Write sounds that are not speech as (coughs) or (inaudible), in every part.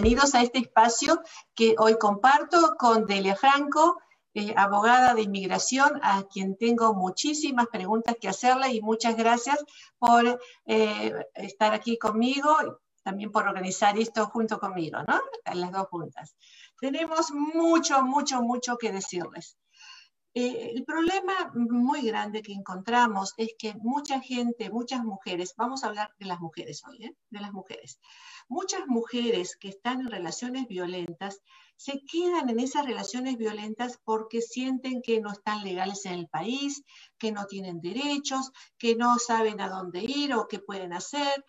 bienvenidos a este espacio que hoy comparto con Delia Franco, eh, abogada de inmigración, a quien tengo muchísimas preguntas que hacerle y muchas gracias por eh, estar aquí conmigo, también por organizar esto junto conmigo, ¿no? Las dos juntas. Tenemos mucho, mucho, mucho que decirles. Eh, el problema muy grande que encontramos es que mucha gente, muchas mujeres, vamos a hablar de las mujeres hoy, ¿eh? de las mujeres, muchas mujeres que están en relaciones violentas se quedan en esas relaciones violentas porque sienten que no están legales en el país, que no tienen derechos, que no saben a dónde ir o qué pueden hacer.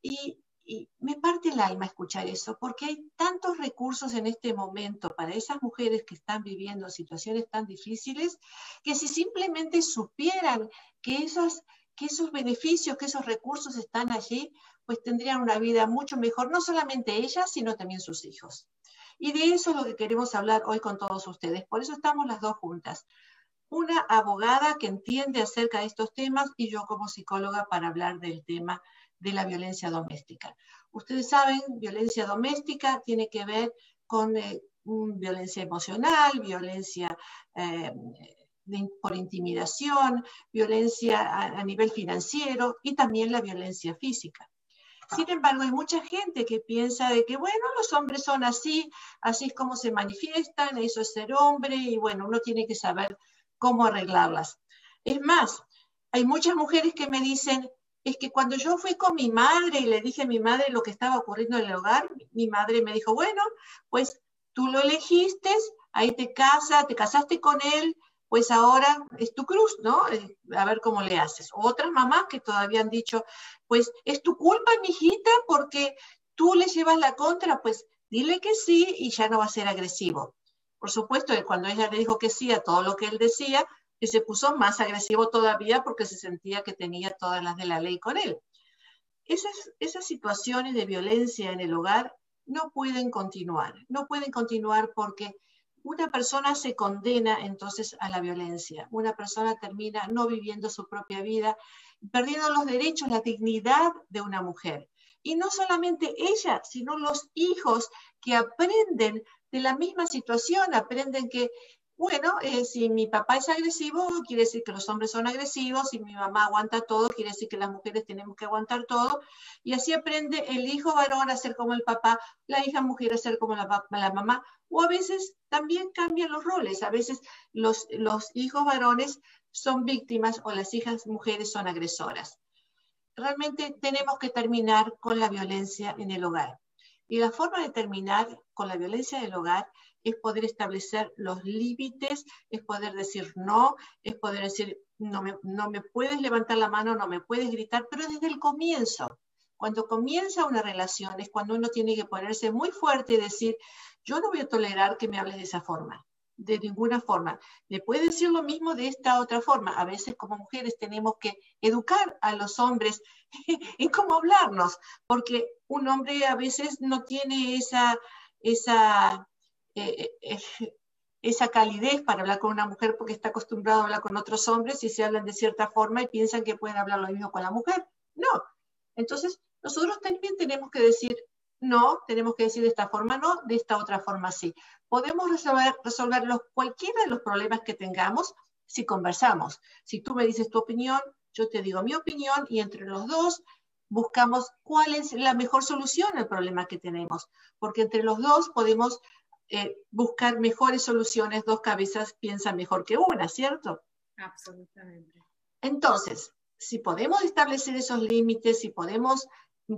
Y y me parte el alma escuchar eso, porque hay tantos recursos en este momento para esas mujeres que están viviendo situaciones tan difíciles, que si simplemente supieran que, esas, que esos beneficios, que esos recursos están allí, pues tendrían una vida mucho mejor, no solamente ellas, sino también sus hijos. Y de eso es lo que queremos hablar hoy con todos ustedes. Por eso estamos las dos juntas. Una abogada que entiende acerca de estos temas y yo como psicóloga para hablar del tema de la violencia doméstica. Ustedes saben, violencia doméstica tiene que ver con eh, violencia emocional, violencia eh, por intimidación, violencia a, nivel financiero y también la violencia física. Sin embargo, hay mucha gente que piensa de que, bueno, los hombres son así, así es como se manifiestan, eso es ser hombre y bueno, uno tiene que saber cómo arreglarlas. Es más, hay muchas mujeres que me dicen, es que cuando yo fui con mi madre y le dije a mi madre lo que estaba ocurriendo en el hogar, mi madre me dijo, bueno, pues tú lo elegiste, ahí te casas, te casaste con él, pues ahora es tu cruz, ¿no? Eh, a ver cómo le haces. Otras mamás que todavía han dicho, pues es tu culpa, mijita, porque tú le llevas la contra, pues dile que sí y ya no va a ser agresivo. Por supuesto, cuando ella le dijo que sí a todo lo que él decía, y se puso más agresivo todavía porque se sentía que tenía todas las de la ley con él. Esas, esas situaciones de violencia en el hogar no pueden continuar, no pueden continuar porque una persona se condena entonces a la violencia, una persona termina no viviendo su propia vida, perdiendo los derechos, la dignidad de una mujer. Y no solamente ella, sino los hijos que aprenden de la misma situación, aprenden que bueno, eh, si mi papá es agresivo, quiere decir que los hombres son agresivos, si mi mamá aguanta todo, quiere decir que las mujeres tenemos que aguantar todo, y así aprende el hijo varón a ser como el papá, la hija mujer a ser como la, mamá, o a veces también cambian los roles, a veces los, los hijos varones son víctimas o las hijas mujeres son agresoras. Realmente tenemos que terminar con la violencia en el hogar. Y la forma de terminar con la violencia en el hogar es poder establecer los límites, es poder decir no, es poder decir no me, no me puedes levantar la mano, no me puedes gritar, pero desde el comienzo. Cuando comienza una relación es cuando uno tiene que ponerse muy fuerte y decir, yo no voy a tolerar que me hables de esa forma, de ninguna forma. Me puede decir lo mismo de esta otra forma. A veces como mujeres tenemos que educar a los hombres (laughs) en cómo hablarnos, porque un hombre a veces no tiene esa, esa eh, eh, esa calidez para hablar con una mujer porque está acostumbrado a hablar con otros hombres y se hablan de cierta forma y piensan que pueden hablar lo mismo con la mujer. No. Entonces, nosotros también tenemos que decir no, tenemos que decir de esta forma no, de esta otra forma sí. Podemos resolver, resolver cualquiera de los problemas que tengamos si conversamos. Si tú me dices tu opinión, yo te digo mi opinión y entre los dos buscamos cuál es la mejor solución al problema que tenemos, porque entre los dos podemos eh, buscar mejores soluciones, dos cabezas piensan mejor que una, ¿cierto? Absolutamente. Entonces, si podemos establecer esos límites, si podemos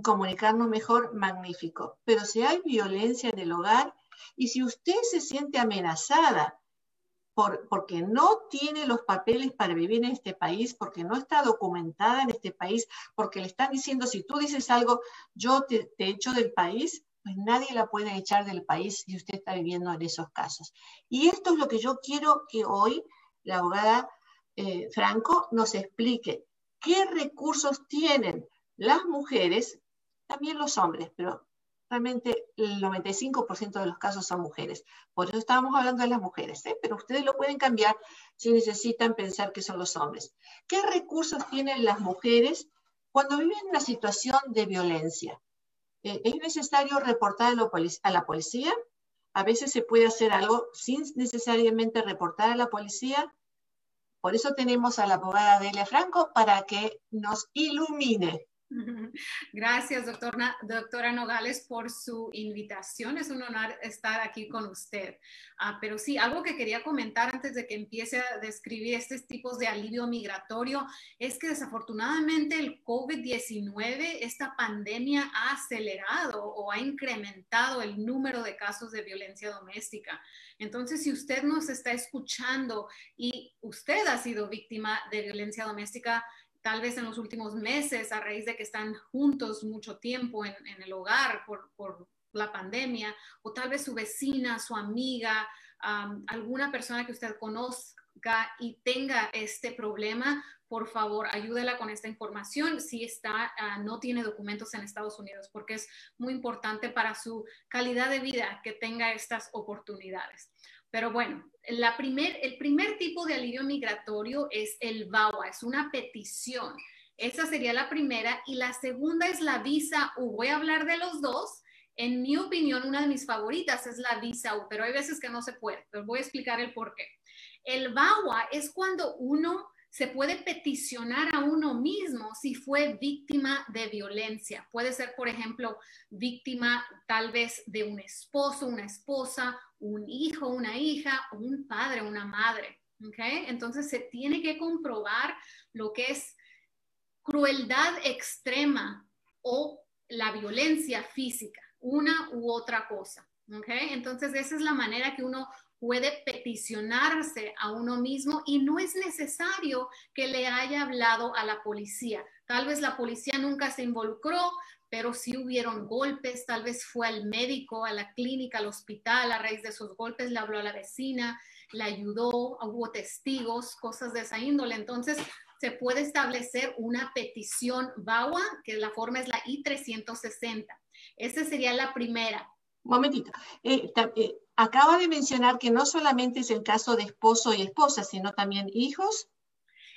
comunicarnos mejor, magnífico. Pero si hay violencia en el hogar y si usted se siente amenazada por, porque no tiene los papeles para vivir en este país, porque no está documentada en este país, porque le están diciendo, si tú dices algo, yo te, te echo del país, pues nadie la puede echar del país si usted está viviendo en esos casos. Y esto es lo que yo quiero que hoy la abogada eh, Franco nos explique. ¿Qué recursos tienen las mujeres, también los hombres, pero realmente el 95% de los casos son mujeres. Por eso estábamos hablando de las mujeres, ¿eh? pero ustedes lo pueden cambiar si necesitan pensar que son los hombres. ¿Qué recursos tienen las mujeres cuando viven en una situación de violencia? Eh, ¿es necesario reportar a la policía? A veces se puede hacer algo sin necesariamente reportar a la policía. Por eso tenemos a la abogada Delia Franco para que nos ilumine. (laughs) Gracias, doctora, doctora Nogales, por su invitación. Es un honor estar aquí con usted. Ah, pero sí, algo que quería comentar antes de que empiece a describir estos tipos de alivio migratorio es que desafortunadamente el COVID-19, esta pandemia ha acelerado o ha incrementado el número de casos de violencia doméstica. Entonces, si usted nos está escuchando y usted ha sido víctima de violencia doméstica, tal vez en los últimos meses, a raíz de que están juntos mucho tiempo en, el hogar por, la pandemia, o tal vez su vecina, su amiga, alguna persona que usted conozca y tenga este problema, por favor, ayúdela con esta información si está, ah, no tiene documentos en Estados Unidos, porque es muy importante para su calidad de vida que tenga estas oportunidades. Pero bueno, la primer, el primer tipo de alivio migratorio es el VAWA, es una petición. Esa sería la primera. Y la segunda es la visa U. Voy a hablar de los dos. En mi opinión, una de mis favoritas es la visa U, pero hay veces que no se puede. Pero voy a explicar el por qué. El VAWA es cuando uno se puede peticionar a uno mismo si fue víctima de violencia. Puede ser, por ejemplo, víctima tal vez de un esposo, una esposa, un hijo, una hija, un padre, una madre. ¿okay? Entonces se tiene que comprobar lo que es crueldad extrema o la violencia física, una u otra cosa. ¿okay? Entonces esa es la manera que uno puede peticionarse a uno mismo y no es necesario que le haya hablado a la policía. Tal vez la policía nunca se involucró, pero sí hubieron golpes, tal vez fue al médico, a la clínica, al hospital, a raíz de esos golpes le habló a la vecina, le ayudó, hubo testigos, cosas de esa índole. Entonces, se puede establecer una petición VAWA, que la forma es la I-360. Esta sería la primera. Momentito. Eh, eh, acaba de mencionar que no solamente es el caso de esposo y esposa, sino también hijos.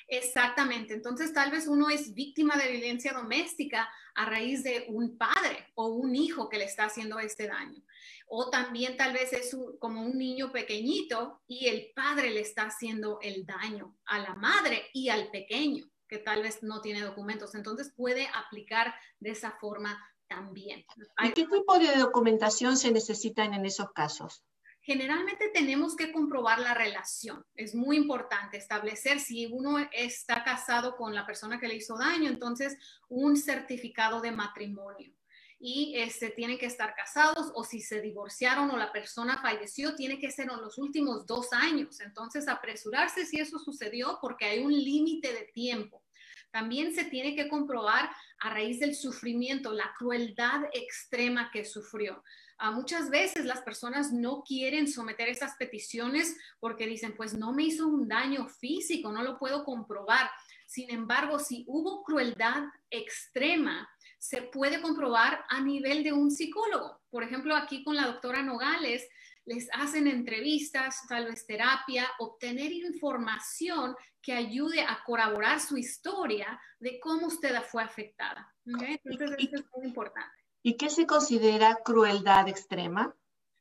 Exactamente. Entonces, tal vez uno es víctima de violencia doméstica a raíz de un padre o un hijo que le está haciendo este daño. O también tal vez es como un niño pequeñito y el padre le está haciendo el daño a la madre y al pequeño que tal vez no tiene documentos. Entonces puede aplicar de esa forma también. ¿Y qué tipo de documentación se necesita en esos casos? Generalmente tenemos que comprobar la relación. Es muy importante establecer si uno está casado con la persona que le hizo daño, entonces un certificado de matrimonio. Y este, tienen que estar casados o si se divorciaron o la persona falleció, tiene que ser en los últimos dos años. Entonces, apresurarse si eso sucedió porque hay un límite de tiempo. También se tiene que comprobar a raíz del sufrimiento, la crueldad extrema que sufrió. Ah, muchas veces las personas no quieren someter esas peticiones porque dicen, pues no me hizo un daño físico, no lo puedo comprobar. Sin embargo, si hubo crueldad extrema, se puede comprobar a nivel de un psicólogo. Por ejemplo, aquí con la doctora Nogales, les hacen entrevistas, tal vez terapia, obtener información que ayude a corroborar su historia de cómo usted fue afectada. Entonces, eso es muy importante. ¿Y qué se considera crueldad extrema?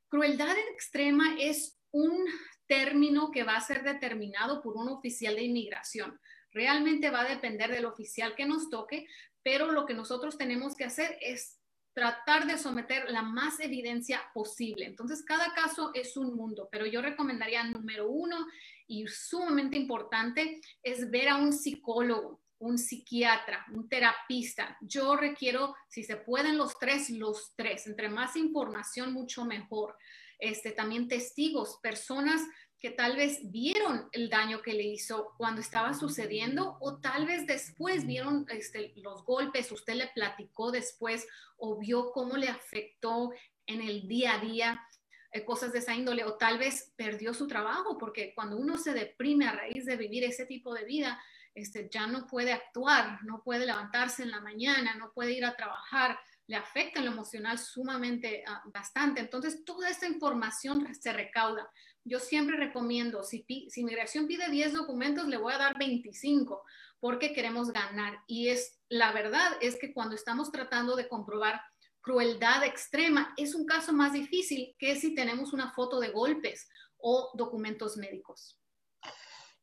Crueldad extrema es un término que va a ser determinado por un oficial de inmigración. Realmente va a depender del oficial que nos toque, pero lo que nosotros tenemos que hacer es tratar de someter la más evidencia posible. Entonces, cada caso es un mundo, pero yo recomendaría número uno y sumamente importante es ver a un psicólogo, un psiquiatra, un terapista. Yo requiero, si se pueden los tres, los tres. Entre más información, mucho mejor. Este, también testigos, personas que tal vez vieron el daño que le hizo cuando estaba sucediendo o tal vez después vieron este, los golpes, usted le platicó después o vio cómo le afectó en el día a día eh, cosas de esa índole o tal vez perdió su trabajo porque cuando uno se deprime a raíz de vivir ese tipo de vida, este, ya no puede actuar, no puede levantarse en la mañana, no puede ir a trabajar, le afecta lo emocional sumamente ah, bastante. Entonces, toda esta información se recauda. Yo siempre recomiendo, si, si inmigración pide 10 documentos, le voy a dar 25 porque queremos ganar. Y es la verdad es que cuando estamos tratando de comprobar crueldad extrema, es un caso más difícil que si tenemos una foto de golpes o documentos médicos.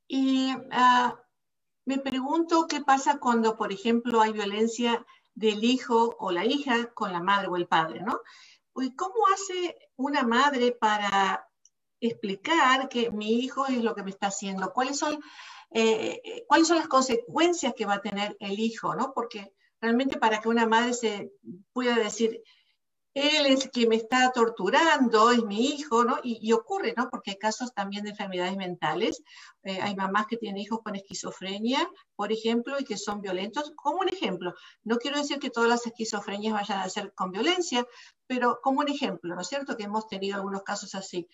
Y ah, me pregunto qué pasa cuando, por ejemplo, hay violencia del hijo o la hija con la madre o el padre, ¿no? ¿Cómo hace una madre para explicar que mi hijo es lo que me está haciendo? ¿Cuáles son, eh, ¿cuáles son las consecuencias que va a tener el hijo, ¿no? Porque realmente para que una madre se pueda decir, él es quien me está torturando, es mi hijo, ¿no? Y, ocurre, ¿no? Porque hay casos también de enfermedades mentales. Eh, hay mamás que tienen hijos con esquizofrenia, por ejemplo, y que son violentos. Como un ejemplo, no quiero decir que todas las esquizofrenias vayan a ser con violencia, pero como un ejemplo, ¿no es cierto? Que hemos tenido algunos casos así.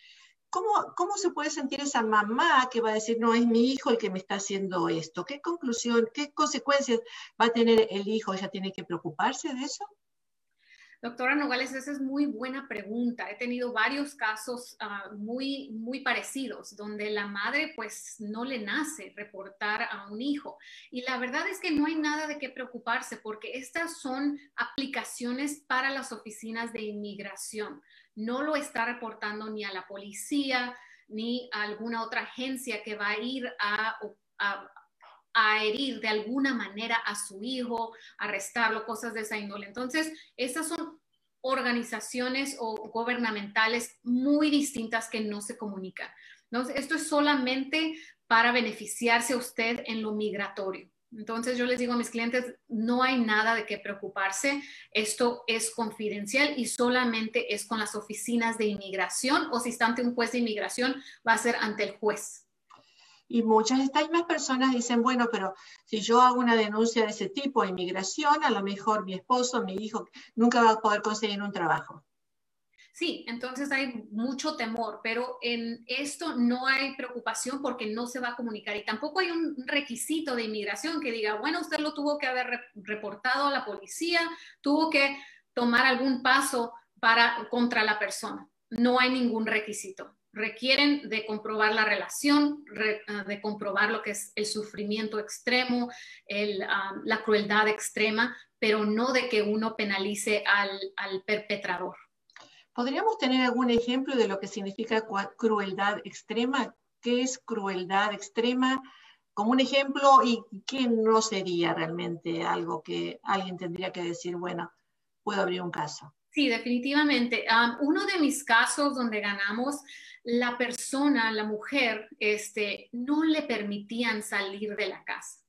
¿Cómo, ¿Cómo se puede sentir esa mamá que va a decir, no, es mi hijo el que me está haciendo esto? ¿Qué conclusión, qué consecuencias va a tener el hijo? ¿Ella tiene que preocuparse de eso? Doctora Nogales, esa es muy buena pregunta. He tenido varios casos ah, muy, muy parecidos donde la madre pues no le nace reportar a un hijo. Y la verdad es que no hay nada de qué preocuparse porque estas son aplicaciones para las oficinas de inmigración. No lo está reportando ni a la policía ni a alguna otra agencia que va a ir a, herir de alguna manera a su hijo, arrestarlo, cosas de esa índole. Entonces, esas son organizaciones o gubernamentales muy distintas que no se comunican. Entonces, esto es solamente para beneficiarse a usted en lo migratorio. Entonces yo les digo a mis clientes, no hay nada de qué preocuparse, esto es confidencial y solamente es con las oficinas de inmigración o si está ante un juez de inmigración, va a ser ante el juez. Y muchas de estas mismas personas dicen, bueno, pero si yo hago una denuncia de ese tipo a inmigración, a lo mejor mi esposo, mi hijo, nunca va a poder conseguir un trabajo. Sí, entonces hay mucho temor, pero en esto no hay preocupación porque no se va a comunicar y tampoco hay un requisito de inmigración que diga, bueno, usted lo tuvo que haber reportado a la policía, tuvo que tomar algún paso para contra la persona. No hay ningún requisito requieren de comprobar la relación, ah, de comprobar lo que es el sufrimiento extremo, ah, la crueldad extrema, pero no de que uno penalice al, al, perpetrador. ¿Podríamos tener algún ejemplo de lo que significa crueldad extrema? ¿Qué es crueldad extrema? Como un ejemplo, ¿y qué no sería realmente algo que alguien tendría que decir, bueno, puedo abrir un caso? Sí, definitivamente. uno de mis casos donde ganamos, la persona, la mujer, este, no le permitían salir de la casa.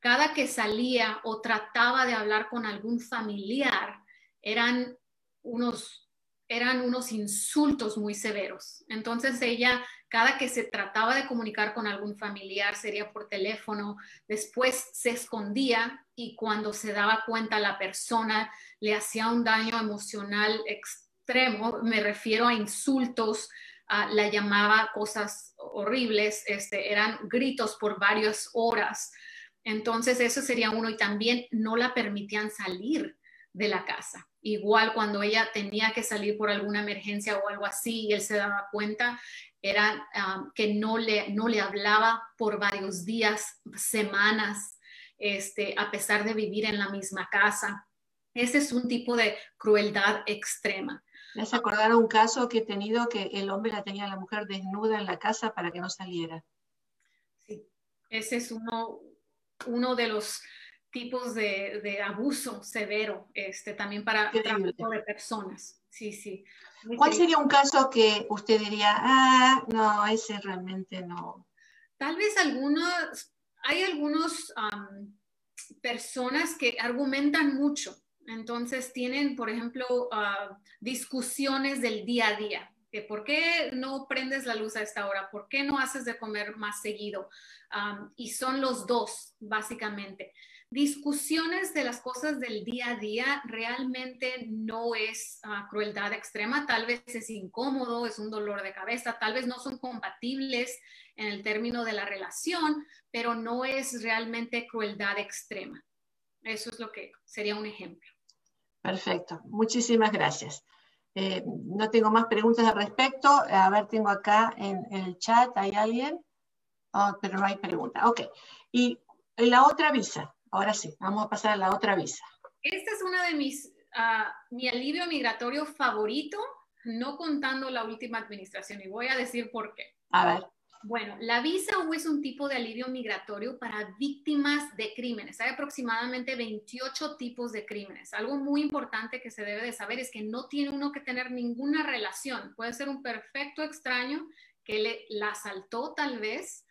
Cada que salía o trataba de hablar con algún familiar, eran unos eran unos insultos muy severos. Entonces ella, cada que se trataba de comunicar con algún familiar, sería por teléfono, después se escondía y cuando se daba cuenta la persona le hacía un daño emocional extremo, me refiero a insultos, la llamaba cosas horribles, este, eran gritos por varias horas. Entonces eso sería uno y también no la permitían salir de la casa. Igual cuando ella tenía que salir por alguna emergencia o algo así y él se daba cuenta, era um, que no le, no le hablaba por varios días, semanas, este, a pesar de vivir en la misma casa. Ese es un tipo de crueldad extrema. ¿Me hace acordar un caso que he tenido que el hombre la tenía a la mujer desnuda en la casa para que no saliera? Sí, ese es uno, uno de los tipos de, abuso severo, este, también para tráfico de personas. Sí, sí. ¿Cuál sería un caso que usted diría, ah, no, ese realmente no? Tal vez algunos, hay algunos personas que argumentan mucho, entonces tienen, por ejemplo, ah, discusiones del día a día. ¿Por qué no prendes la luz a esta hora? ¿Por qué no haces de comer más seguido? y son los dos, básicamente discusiones de las cosas del día a día realmente no es ah, crueldad extrema, tal vez es incómodo, es un dolor de cabeza, tal vez no son compatibles en el término de la relación, pero no es realmente crueldad extrema. Eso es lo que sería un ejemplo. Perfecto, muchísimas gracias. Eh, no tengo más preguntas al respecto. A ver, tengo acá en, el chat, ¿hay alguien? Oh, pero no hay pregunta. Ok. Y la otra visa, Ahora sí, vamos a pasar a la otra visa. Esta es una de mis ah, mi alivio migratorio favorito, no contando la última administración, y voy a decir por qué. A ver. Bueno, la visa U es un tipo de alivio migratorio para víctimas de crímenes. Hay aproximadamente 28 tipos de crímenes. Algo muy importante que se debe de saber es que no tiene uno que tener ninguna relación. Puede ser un perfecto extraño que le, la asaltó tal vez.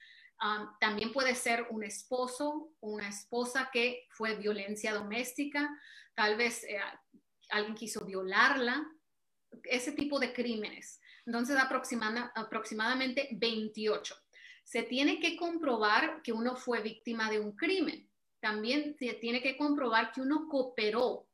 También puede ser un esposo, una esposa que fue violencia doméstica. Tal vez eh, alguien quiso violarla. Ese tipo de crímenes. Entonces, aproximadamente 28. Se tiene que comprobar que uno fue víctima de un crimen. También se tiene que comprobar que uno cooperó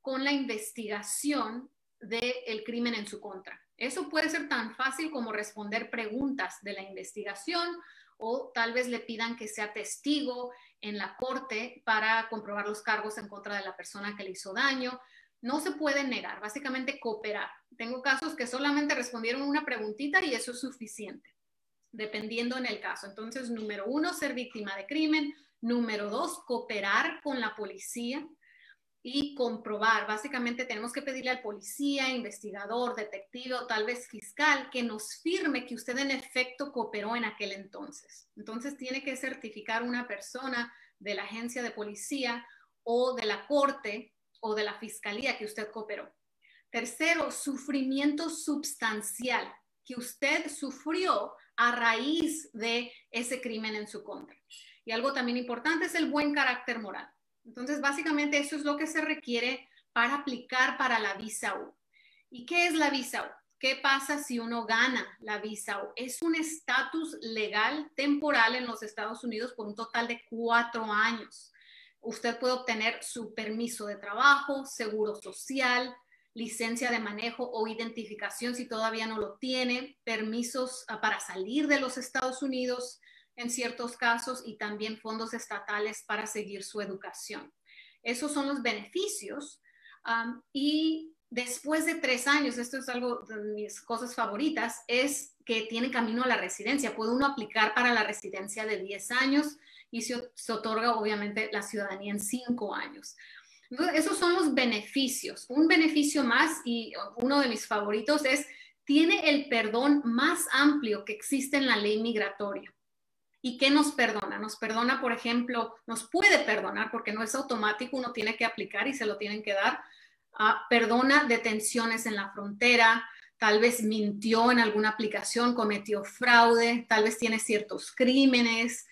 con la investigación del crimen en su contra. Eso puede ser tan fácil como responder preguntas de la investigación o tal vez le pidan que sea testigo en la corte para comprobar los cargos en contra de la persona que le hizo daño no se puede negar, básicamente cooperar. Tengo casos que solamente respondieron una preguntita y eso es suficiente, dependiendo en el caso. Entonces, número uno, ser víctima de crimen. Número dos, cooperar con la policía y comprobar. Básicamente tenemos que pedirle al policía, investigador, detective o tal vez fiscal que nos firme que usted en efecto cooperó en aquel entonces. Entonces tiene que certificar una persona de la agencia de policía o de la corte o de la fiscalía que usted cooperó. Tercero, sufrimiento substancial que usted sufrió a raíz de ese crimen en su contra. Y algo también importante es el buen carácter moral. Entonces, básicamente eso es lo que se requiere para aplicar para la visa U. ¿Y qué es la visa U? ¿Qué pasa si uno gana la visa U? Es un estatus legal temporal en los Estados Unidos por un total de cuatro años usted puede obtener su permiso de trabajo, seguro social, licencia de manejo o identificación si todavía no lo tiene, permisos ah, para salir de los Estados Unidos en ciertos casos y también fondos estatales para seguir su educación. Esos son los beneficios. y después de tres años, esto es algo de mis cosas favoritas, es que tiene camino a la residencia. Puede uno aplicar para la residencia de 10 años y se, otorga obviamente la ciudadanía en cinco años. esos son los beneficios. Un beneficio más y uno de mis favoritos es, tiene el perdón más amplio que existe en la ley migratoria. ¿Y qué nos perdona? Nos perdona, por ejemplo, nos puede perdonar porque no es automático, uno tiene que aplicar y se lo tienen que dar. Ah, perdona detenciones en la frontera, tal vez mintió en alguna aplicación, cometió fraude, tal vez tiene ciertos crímenes,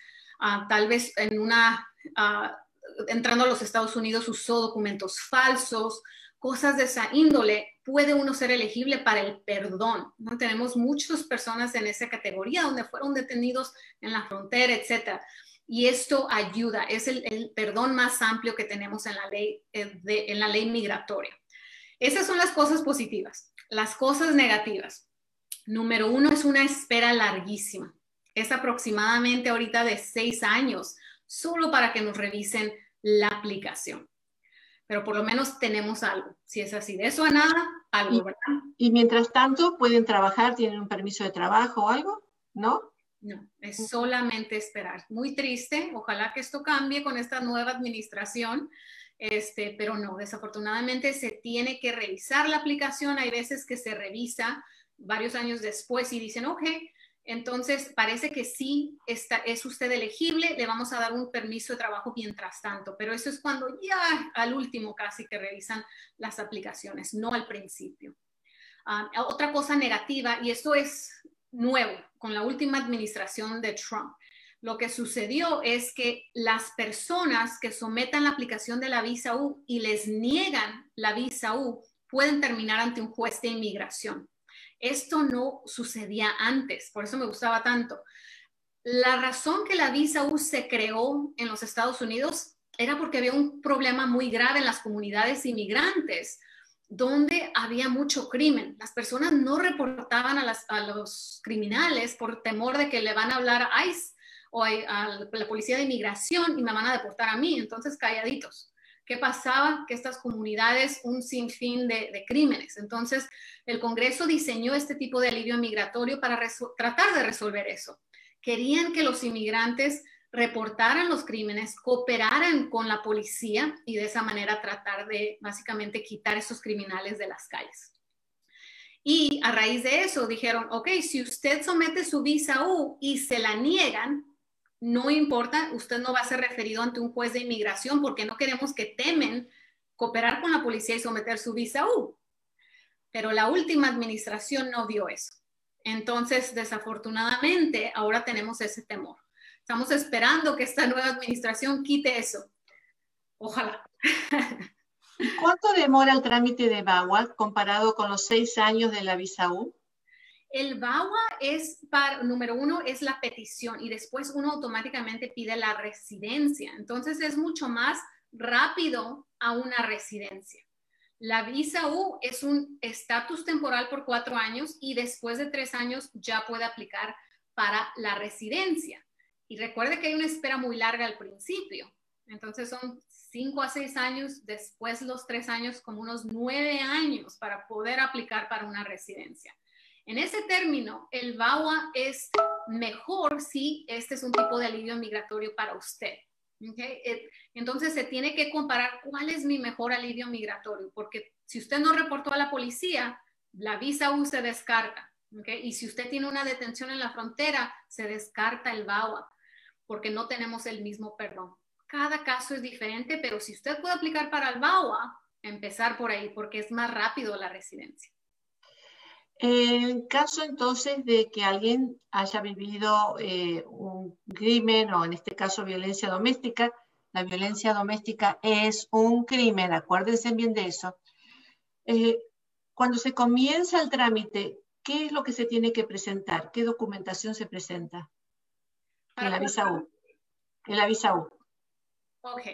Ah, tal vez en una, ah, entrando a los Estados Unidos usó documentos falsos, cosas de esa índole, puede uno ser elegible para el perdón. ¿no? Tenemos muchas personas en esa categoría donde fueron detenidos en la frontera, etc. Y esto ayuda, es el, perdón más amplio que tenemos en la, ley, eh, en la ley migratoria. Esas son las cosas positivas. Las cosas negativas. Número uno es una espera larguísima es aproximadamente ahorita de seis años, solo para que nos revisen la aplicación. Pero por lo menos tenemos algo. Si es así, de eso a nada, algo, y, ¿verdad? Y mientras tanto, ¿pueden trabajar? ¿Tienen un permiso de trabajo o algo? ¿No? No, es solamente esperar. Muy triste. Ojalá que esto cambie con esta nueva administración. Este, pero no, desafortunadamente se tiene que revisar la aplicación. Hay veces que se revisa varios años después y dicen, ok, entonces, parece que sí está, es usted elegible, le vamos a dar un permiso de trabajo mientras tanto, pero eso es cuando ya al último casi que revisan las aplicaciones, no al principio. Ah, otra cosa negativa, y esto es nuevo con la última administración de Trump, lo que sucedió es que las personas que sometan la aplicación de la visa U y les niegan la visa U pueden terminar ante un juez de inmigración. Esto no sucedía antes, por eso me gustaba tanto. La razón que la visa U se creó en los Estados Unidos era porque había un problema muy grave en las comunidades inmigrantes, donde había mucho crimen. Las personas no reportaban a, los criminales por temor de que le van a hablar a ICE o a, la policía de inmigración y me van a deportar a mí, entonces calladitos. ¿Qué pasaba? Que estas comunidades, un sinfín de, de crímenes. Entonces, el Congreso diseñó este tipo de alivio migratorio para tratar de resolver eso. Querían que los inmigrantes reportaran los crímenes, cooperaran con la policía y de esa manera tratar de básicamente quitar esos criminales de las calles. Y a raíz de eso dijeron, ok, si usted somete su visa U y se la niegan, no importa, usted no va a ser referido ante un juez de inmigración porque no queremos que temen cooperar con la policía y someter su visa U. Pero la última administración no vio eso. Entonces, desafortunadamente, ahora tenemos ese temor. Estamos esperando que esta nueva administración quite eso. Ojalá. ¿Cuánto demora el trámite de VAWA comparado con los seis años de la visa U? El VAWA es para, número uno, es la petición y después uno automáticamente pide la residencia. Entonces es mucho más rápido a una residencia. La visa U es un estatus temporal por cuatro años y después de tres años ya puede aplicar para la residencia. Y recuerde que hay una espera muy larga al principio. Entonces son cinco a seis años, después los tres años, como unos nueve años para poder aplicar para una residencia. En ese término, el VAWA es mejor si este es un tipo de alivio migratorio para usted. Eh, entonces se tiene que comparar cuál es mi mejor alivio migratorio, porque si usted no reportó a la policía, la visa U se descarta. Y si usted tiene una detención en la frontera, se descarta el VAWA porque no tenemos el mismo perdón. Cada caso es diferente, pero si usted puede aplicar para el VAWA, empezar por ahí, porque es más rápido la residencia. En caso entonces de que alguien haya vivido eh, un crimen o en este caso violencia doméstica, la violencia doméstica es un crimen, acuérdense bien de eso. Eh, cuando se comienza el trámite, ¿qué es lo que se tiene que presentar? ¿Qué documentación se presenta? En la visa U. En la visa U. Ok.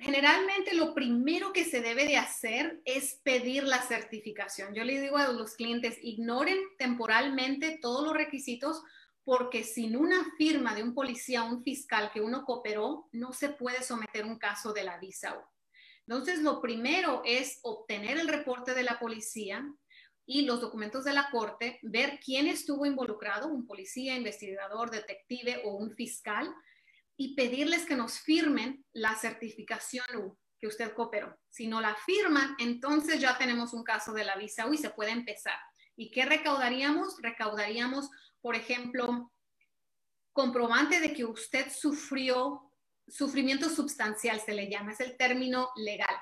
Generalmente lo primero que se debe de hacer es pedir la certificación. Yo le digo a los clientes, ignoren temporalmente todos los requisitos porque sin una firma de un policía o un fiscal que uno cooperó, no se puede someter un caso de la visa U. Entonces, lo primero es obtener el reporte de la policía, y los documentos de la corte, ver quién estuvo involucrado, un policía, investigador, detective o un fiscal, y pedirles que nos firmen la certificación que usted cooperó. Si no la firman, entonces ya tenemos un caso de la visa U y se puede empezar. ¿Y qué recaudaríamos? Recaudaríamos, por ejemplo, comprobante de que usted sufrió sufrimiento sustancial, se le llama, es el término legal.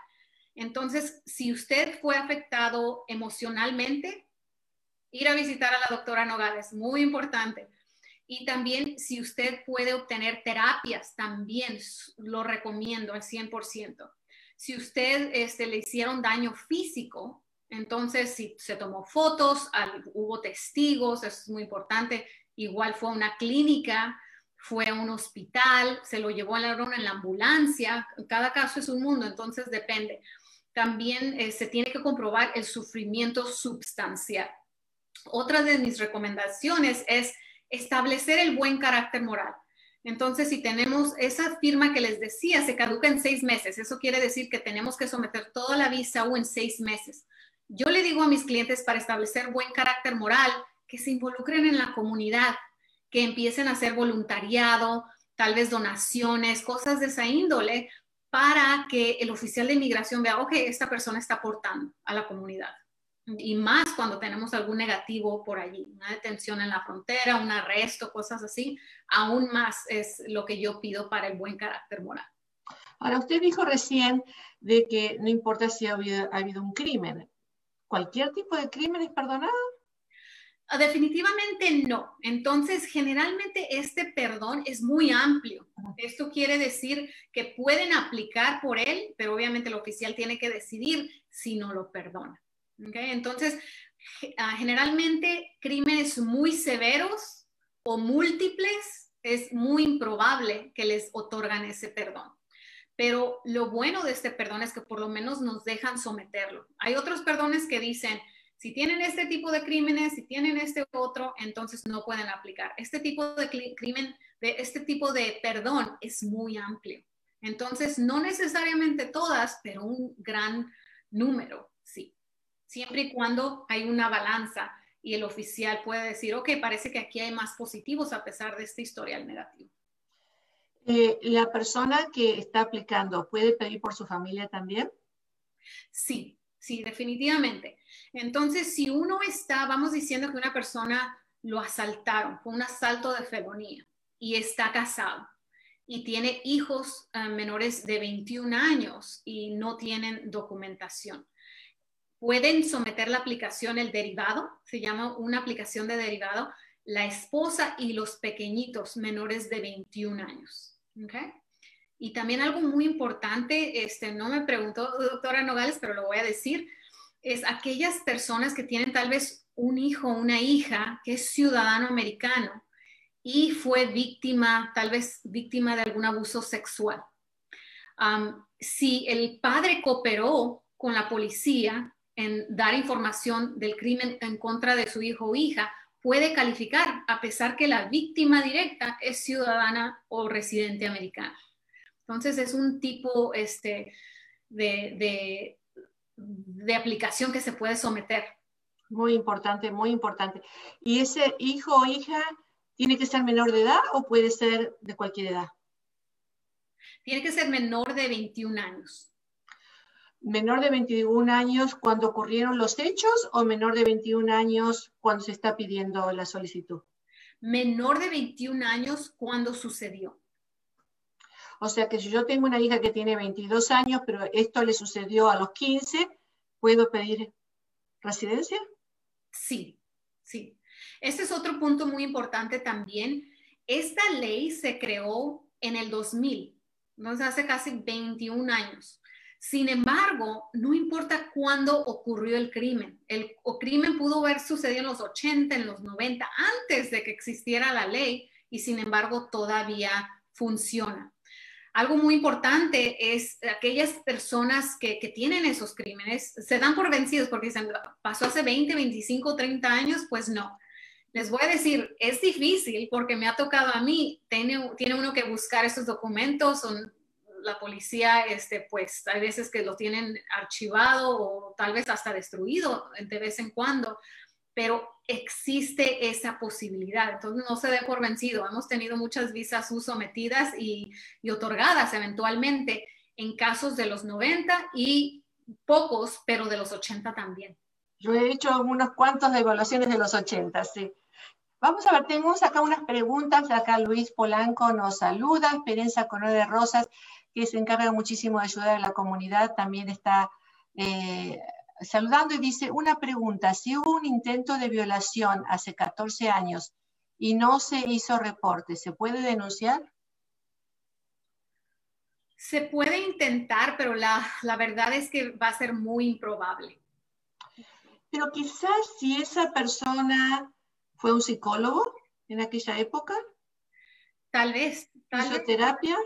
Entonces, si usted fue afectado emocionalmente, ir a visitar a la doctora Nogales, muy importante. Y también si usted puede obtener terapias, también lo recomiendo al 100%. Si usted este, le hicieron daño físico, entonces si se tomó fotos, hubo testigos, es muy importante. Igual fue a una clínica, fue a un hospital, se lo llevó a la, en la ambulancia. Cada caso es un mundo, entonces depende también eh, se tiene que comprobar el sufrimiento substancial. Otra de mis recomendaciones es establecer el buen carácter moral. Entonces, si tenemos esa firma que les decía, se caduca en seis meses. Eso quiere decir que tenemos que someter toda la visa o en seis meses. Yo le digo a mis clientes para establecer buen carácter moral que se involucren en la comunidad, que empiecen a hacer voluntariado, tal vez donaciones, cosas de esa índole, para que el oficial de inmigración vea, ok, esta persona está aportando a la comunidad. Y más cuando tenemos algún negativo por allí, una detención en la frontera, un arresto, cosas así, aún más es lo que yo pido para el buen carácter moral. Ahora, usted dijo recién de que no importa si ha habido, ha habido un crimen. ¿Cualquier tipo de crimen es perdonado? Ah, definitivamente no. Entonces, generalmente este perdón es muy amplio. Esto quiere decir que pueden aplicar por él, pero obviamente el oficial tiene que decidir si no lo perdona. Entonces, ah, generalmente crímenes muy severos o múltiples es muy improbable que les otorgan ese perdón. Pero lo bueno de este perdón es que por lo menos nos dejan someterlo. Hay otros perdones que dicen, si tienen este tipo de crímenes, si tienen este otro, entonces no pueden aplicar. Este tipo de crimen, de este tipo de perdón es muy amplio. Entonces, no necesariamente todas, pero un gran número, sí. Siempre y cuando hay una balanza y el oficial puede decir, ok, parece que aquí hay más positivos a pesar de este historial negativo. Eh, ¿La persona que está aplicando puede pedir por su familia también? Sí, sí, definitivamente. Entonces, si uno está, vamos diciendo que una persona lo asaltaron, fue un asalto de felonía y está casado y tiene hijos eh, menores de 21 años y no tienen documentación. Pueden someter la aplicación, el derivado, se llama una aplicación de derivado, la esposa y los pequeñitos menores de 21 años. ¿okay? Y también algo muy importante, este, no me preguntó doctora Nogales, pero lo voy a decir, es aquellas personas que tienen tal vez un hijo o una hija que es ciudadano americano y fue víctima, tal vez víctima de algún abuso sexual. si el padre cooperó con la policía en dar información del crimen en contra de su hijo o hija, puede calificar a pesar que la víctima directa es ciudadana o residente americana. Entonces es un tipo este, de, de, aplicación que se puede someter. Muy importante, muy importante. ¿Y ese hijo o hija tiene que ser menor de edad o puede ser de cualquier edad? Tiene que ser menor de 21 años. ¿Menor de 21 años cuando ocurrieron los hechos o menor de 21 años cuando se está pidiendo la solicitud? Menor de 21 años cuando sucedió. O sea que si yo tengo una hija que tiene 22 años, pero esto le sucedió a los 15, ¿puedo pedir residencia? Sí, sí. Este es otro punto muy importante también. Esta ley se creó en el 2000, entonces hace casi 21 años. Sin embargo, no importa cuándo ocurrió el crimen. El, crimen pudo haber sucedido en los 80, en los 90, antes de que existiera la ley y sin embargo todavía funciona. Algo muy importante es aquellas personas que, tienen esos crímenes, se dan por vencidos porque dicen, pasó hace 20, 25, 30 años, pues no. Les voy a decir, es difícil porque me ha tocado a mí, tiene, tiene uno que buscar esos documentos, son, la policía, este, pues hay veces que lo tienen archivado o tal vez hasta destruido de vez en cuando, pero existe esa posibilidad. Entonces no se dé por vencido. Hemos tenido muchas visas sometidas y, y otorgadas eventualmente en casos de los 90 y pocos, pero de los 80 también. Yo he hecho unos cuantos de evaluaciones de los 80, sí. Vamos a ver, tenemos acá unas preguntas. Acá Luis Polanco nos saluda, Esperanza Coronel de Rosas, que se encarga muchísimo de ayudar a la comunidad, también está eh, saludando y dice, una pregunta, si hubo un intento de violación hace 14 años y no se hizo reporte, ¿se puede denunciar? Se puede intentar, pero la, la verdad es que va a ser muy improbable. Pero quizás si esa persona fue un psicólogo en aquella época. Tal vez. Tal ¿Fisioterapia?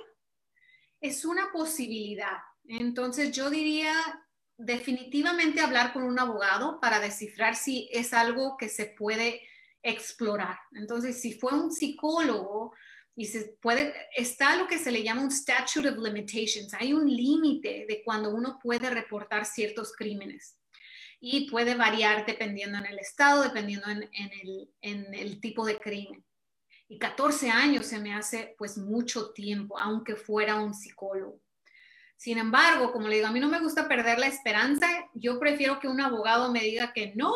Es una posibilidad. Entonces yo diría definitivamente hablar con un abogado para descifrar si es algo que se puede explorar. Entonces, si fue un psicólogo y se puede, está lo que se le llama un statute of limitations. Hay un límite de cuando uno puede reportar ciertos crímenes y puede variar dependiendo en el estado, dependiendo en, el, en el tipo de crimen. Y 14 años se me hace pues mucho tiempo, aunque fuera un psicólogo. Sin embargo, como le digo, a mí no me gusta perder la esperanza. Yo prefiero que un abogado me diga que no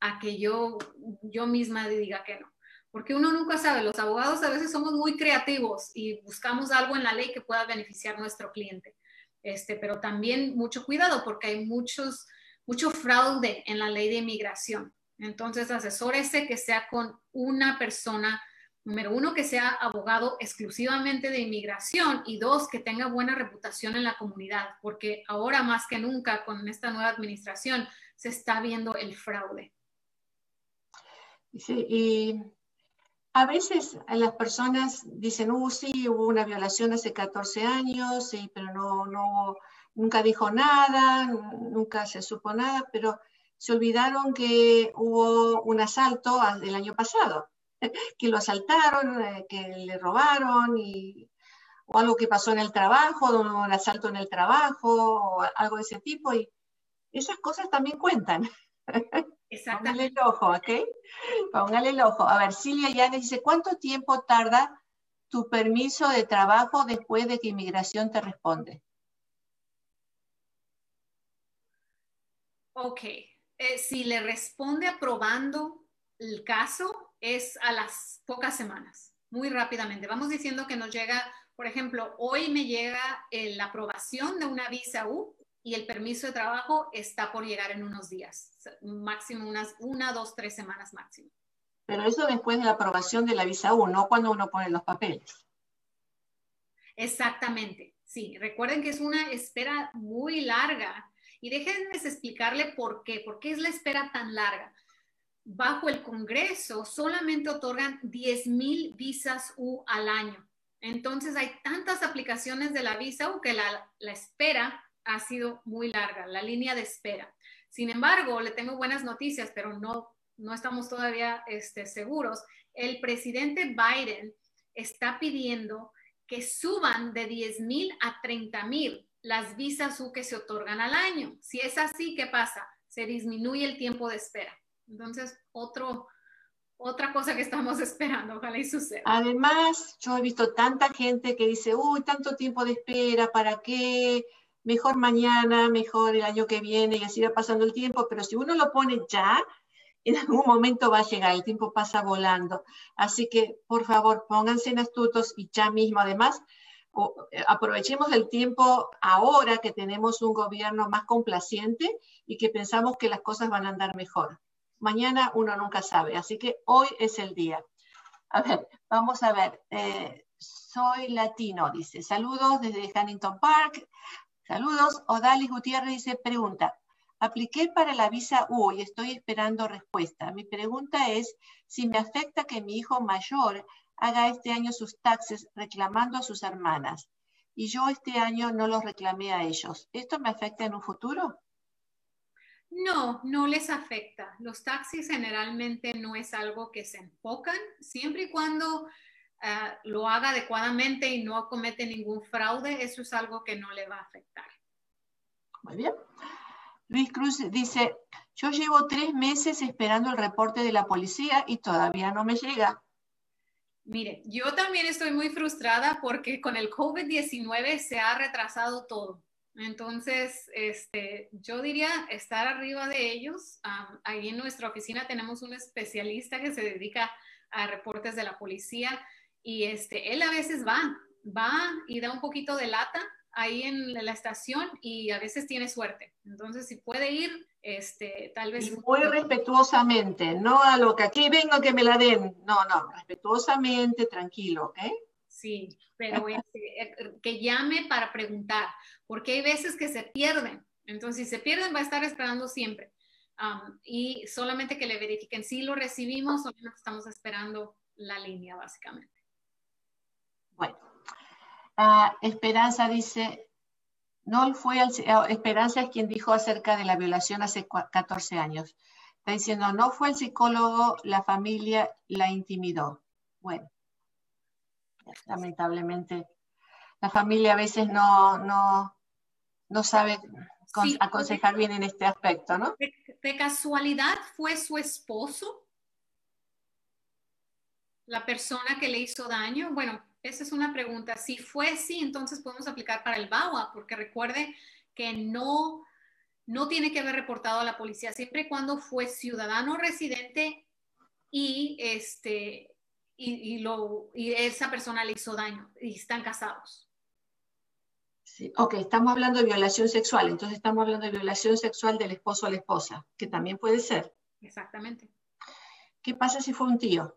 a que yo, yo misma diga que no. Porque uno nunca sabe, los abogados a veces somos muy creativos y buscamos algo en la ley que pueda beneficiar a nuestro cliente. Este, pero también mucho cuidado porque hay muchos, mucho fraude en la ley de inmigración. Entonces, asesórese que sea con una persona número uno, que sea abogado exclusivamente de inmigración y dos, que tenga buena reputación en la comunidad, porque ahora más que nunca con esta nueva administración se está viendo el fraude. Sí, y a veces las personas dicen, uh, sí, hubo una violación hace 14 años, sí, pero no, no, nunca dijo nada, nunca se supo nada, pero se olvidaron que hubo un asalto el año pasado (laughs) que lo asaltaron, eh, que le robaron, y, o algo que pasó en el trabajo, un asalto en el trabajo, o algo de ese tipo, y esas cosas también cuentan. (laughs) Póngale el ojo, ¿ok? Póngale el ojo. A ver, Silvia Llanes dice, ¿cuánto tiempo tarda tu permiso de trabajo después de que inmigración te responde? Ok, eh, si le responde aprobando el caso, es a las pocas semanas, muy rápidamente. Vamos diciendo que nos llega, por ejemplo, hoy me llega la aprobación de una visa U y el permiso de trabajo está por llegar en unos días, máximo unas una, dos, tres semanas máximo. Pero eso después de la aprobación de la visa U, no cuando uno pone los papeles. Exactamente, sí. Recuerden que es una espera muy larga y déjenme explicarle por qué, por qué es la espera tan larga. Bajo el Congreso solamente otorgan 10 mil visas U al año. Entonces hay tantas aplicaciones de la visa U que la, espera ha sido muy larga, la línea de espera. Sin embargo, le tengo buenas noticias, pero no no estamos todavía este, seguros, el presidente Biden está pidiendo que suban de 10 mil a 30 mil las visas U que se otorgan al año. Si es así, ¿qué pasa? Se disminuye el tiempo de espera. Entonces, otro, otra cosa que estamos (laughs) esperando, ojalá y suceda. Además, yo he visto tanta gente que dice, uy, tanto tiempo de espera, ¿para qué? Mejor mañana, mejor el año que viene y así va pasando el tiempo, pero si uno lo pone ya, en (laughs) algún momento va a llegar, el tiempo pasa volando. Así que, por favor, pónganse en astutos y ya mismo, además, eh, aprovechemos el tiempo ahora que tenemos un gobierno más complaciente y que pensamos que las cosas van a andar mejor. Mañana uno nunca sabe, así que hoy es el día. A ver, vamos a ver. Eh, soy latino, dice. Saludos desde Huntington Park. Saludos. Odalis Gutiérrez dice, pregunta, Apliqué para la visa U y estoy esperando respuesta. Mi pregunta es si me afecta que mi hijo mayor haga este año sus taxes reclamando a sus hermanas y yo este año no los reclamé a ellos. ¿Esto me afecta en un futuro? No, no les afecta. Los taxis generalmente no es algo que se enfocan, siempre y cuando ah, lo haga adecuadamente y no comete ningún fraude, eso es algo que no le va a afectar. Muy bien. Luis Cruz dice, yo llevo tres meses esperando el reporte de la policía y todavía no me llega. Mire, yo también estoy muy frustrada porque con el COVID-19 se ha retrasado todo. Entonces, este, yo diría estar arriba de ellos. ahí en nuestra oficina tenemos un especialista que se dedica a reportes de la policía y este, él a veces va, va y da un poquito de lata ahí en la estación y a veces tiene suerte. Entonces, si puede ir, este, tal vez... muy respetuosamente, no a lo que aquí vengo que me la den. No, no, respetuosamente, tranquilo, ¿ok? Sí, pero este, eh, que llame para preguntar, porque hay veces que se pierden. Entonces, si se pierden, va a estar esperando siempre. Y solamente que le verifiquen si lo recibimos o no estamos esperando la línea, básicamente. Bueno, Ah, Esperanza dice, no fue ah, Esperanza es quien dijo acerca de la violación hace 14 años. Está diciendo, no fue el psicólogo, la familia la intimidó. Bueno, lamentablemente la familia a veces no, no, no sabe aconsejar bien en este aspecto, ¿no? de casualidad fue su esposo la persona que le hizo daño. Bueno, esa es una pregunta. Si fue así, entonces podemos aplicar para el BAWA, porque recuerde que no, no tiene que haber reportado a la policía siempre y cuando fue ciudadano residente y, este, y, lo, y esa persona le hizo daño y están casados. Sí, ok, estamos hablando de violación sexual, entonces estamos hablando de violación sexual del esposo a la esposa, que también puede ser. Exactamente. ¿Qué pasa si fue un tío?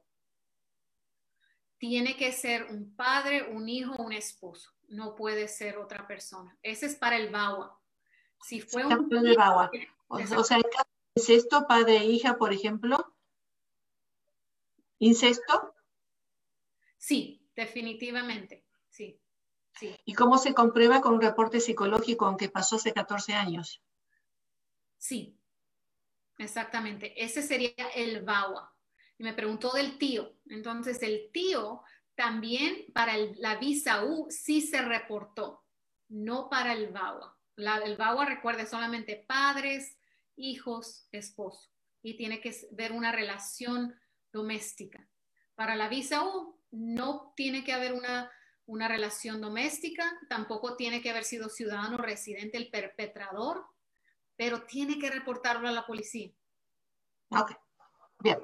tiene que ser un padre, un hijo, un esposo. No puede ser otra persona. Ese es para el BAWA. Si fue un... De BAWA. O, sea, incesto, padre e hija, por ejemplo. ¿Incesto? Sí, definitivamente. Sí, sí. ¿Y cómo se comprueba con un reporte psicológico aunque pasó hace 14 años? Sí, exactamente. Ese sería el BAWA y me preguntó del tío. Entonces, el tío también para la visa U sí se reportó, no para el VAWA. el VAWA recuerde solamente padres, hijos, esposo, y tiene que ver una relación doméstica. Para la visa U no tiene que haber una, una relación doméstica, tampoco tiene que haber sido ciudadano residente el perpetrador, pero tiene que reportarlo a la policía. Ok, bien.